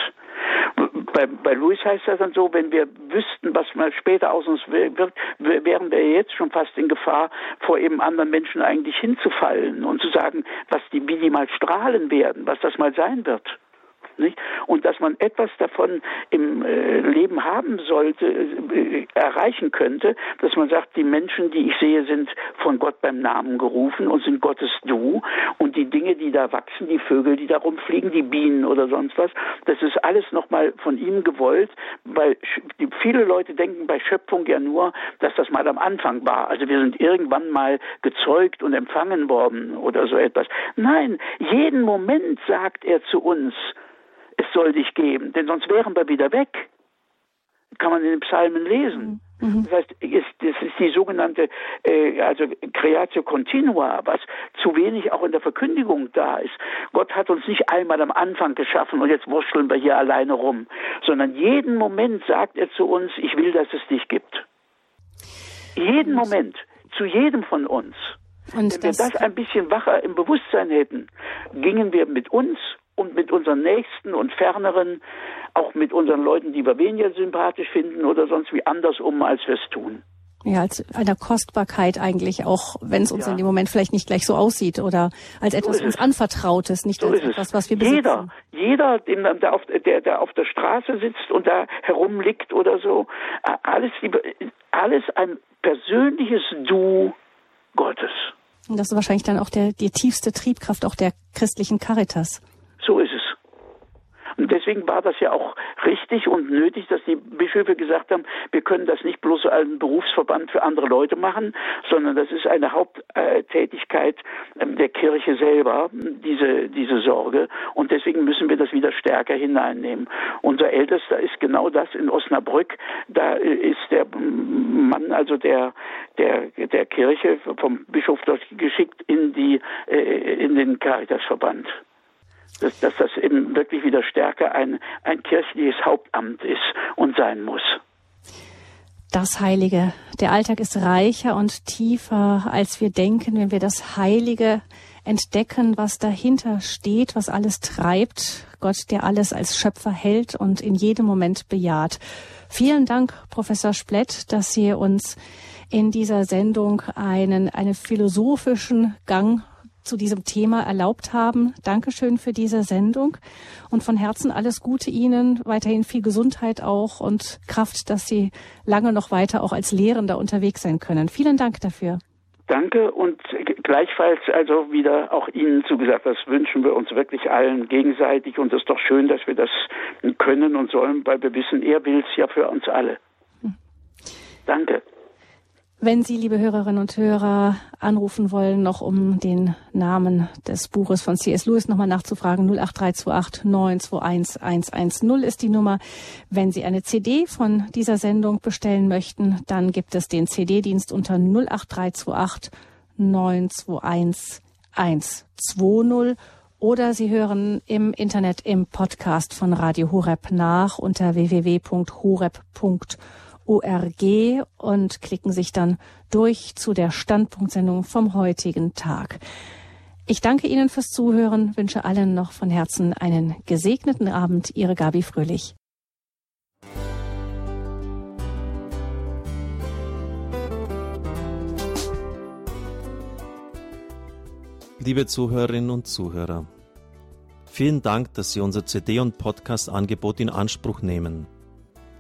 Bei, bei Louis heißt das dann so, wenn wir wüssten, was mal später aus uns wird, wären wir jetzt schon fast in Gefahr, vor eben anderen Menschen eigentlich hinzufallen und zu sagen, was die, wie die mal strahlen werden, was das mal sein wird. Nicht? Und dass man etwas davon im äh, Leben haben sollte, äh, erreichen könnte, dass man sagt, die Menschen, die ich sehe, sind von Gott beim Namen gerufen und sind Gottes Du. Und die Dinge, die da wachsen, die Vögel, die da rumfliegen, die Bienen oder sonst was, das ist alles nochmal von ihm gewollt, weil viele Leute denken bei Schöpfung ja nur, dass das mal am Anfang war. Also wir sind irgendwann mal gezeugt und empfangen worden oder so etwas. Nein, jeden Moment sagt er zu uns, soll dich geben, denn sonst wären wir wieder weg. Kann man in den Psalmen lesen. Mhm. Das heißt, das ist die sogenannte äh, also Creatio Continua, was zu wenig auch in der Verkündigung da ist. Gott hat uns nicht einmal am Anfang geschaffen und jetzt wurschteln wir hier alleine rum, sondern jeden Moment sagt er zu uns, ich will, dass es dich gibt. Jeden Moment, zu jedem von uns. Und Wenn wir das ein bisschen wacher im Bewusstsein hätten, gingen wir mit uns und mit unseren Nächsten und Ferneren, auch mit unseren Leuten, die wir weniger sympathisch finden oder sonst wie anders um, als wir es tun. Ja, als einer Kostbarkeit eigentlich auch, wenn es uns ja. in dem Moment vielleicht nicht gleich so aussieht oder als etwas so uns anvertrautes, nicht so als etwas, was wir besitzen. Jeder, jeder, der auf, der, der auf der Straße sitzt und da herumliegt oder so, alles, alles ein persönliches Du Gottes. Und das ist wahrscheinlich dann auch der, die tiefste Triebkraft auch der christlichen Caritas. So ist es. Und deswegen war das ja auch richtig und nötig, dass die Bischöfe gesagt haben, wir können das nicht bloß als Berufsverband für andere Leute machen, sondern das ist eine Haupttätigkeit ähm, der Kirche selber, diese, diese Sorge. Und deswegen müssen wir das wieder stärker hineinnehmen. Unser Ältester ist genau das in Osnabrück. Da ist der Mann, also der, der, der Kirche vom Bischof dort geschickt in die, äh, in den Caritasverband dass, dass das eben wirklich wieder stärker ein, ein kirchliches Hauptamt ist und sein muss. Das Heilige. Der Alltag ist reicher und tiefer, als wir denken, wenn wir das Heilige entdecken, was dahinter steht, was alles treibt. Gott, der alles als Schöpfer hält und in jedem Moment bejaht. Vielen Dank, Professor Splett, dass Sie uns in dieser Sendung einen, einen philosophischen Gang zu diesem Thema erlaubt haben. Dankeschön für diese Sendung und von Herzen alles Gute Ihnen, weiterhin viel Gesundheit auch und Kraft, dass Sie lange noch weiter auch als Lehrender unterwegs sein können. Vielen Dank dafür. Danke und gleichfalls also wieder auch Ihnen zugesagt, das wünschen wir uns wirklich allen gegenseitig und es ist doch schön, dass wir das können und sollen, weil wir wissen, er will es ja für uns alle. Hm. Danke. Wenn Sie, liebe Hörerinnen und Hörer, anrufen wollen, noch um den Namen des Buches von C.S. Lewis nochmal nachzufragen, 08328 921 110 ist die Nummer. Wenn Sie eine CD von dieser Sendung bestellen möchten, dann gibt es den CD-Dienst unter 08328 921 120 oder Sie hören im Internet im Podcast von Radio Horeb nach unter www.horeb.org ORG und klicken sich dann durch zu der Standpunktsendung vom heutigen Tag. Ich danke Ihnen fürs Zuhören, wünsche allen noch von Herzen einen gesegneten Abend. Ihre Gabi Fröhlich. Liebe Zuhörerinnen und Zuhörer, vielen Dank, dass Sie unser CD- und Podcast-Angebot in Anspruch nehmen.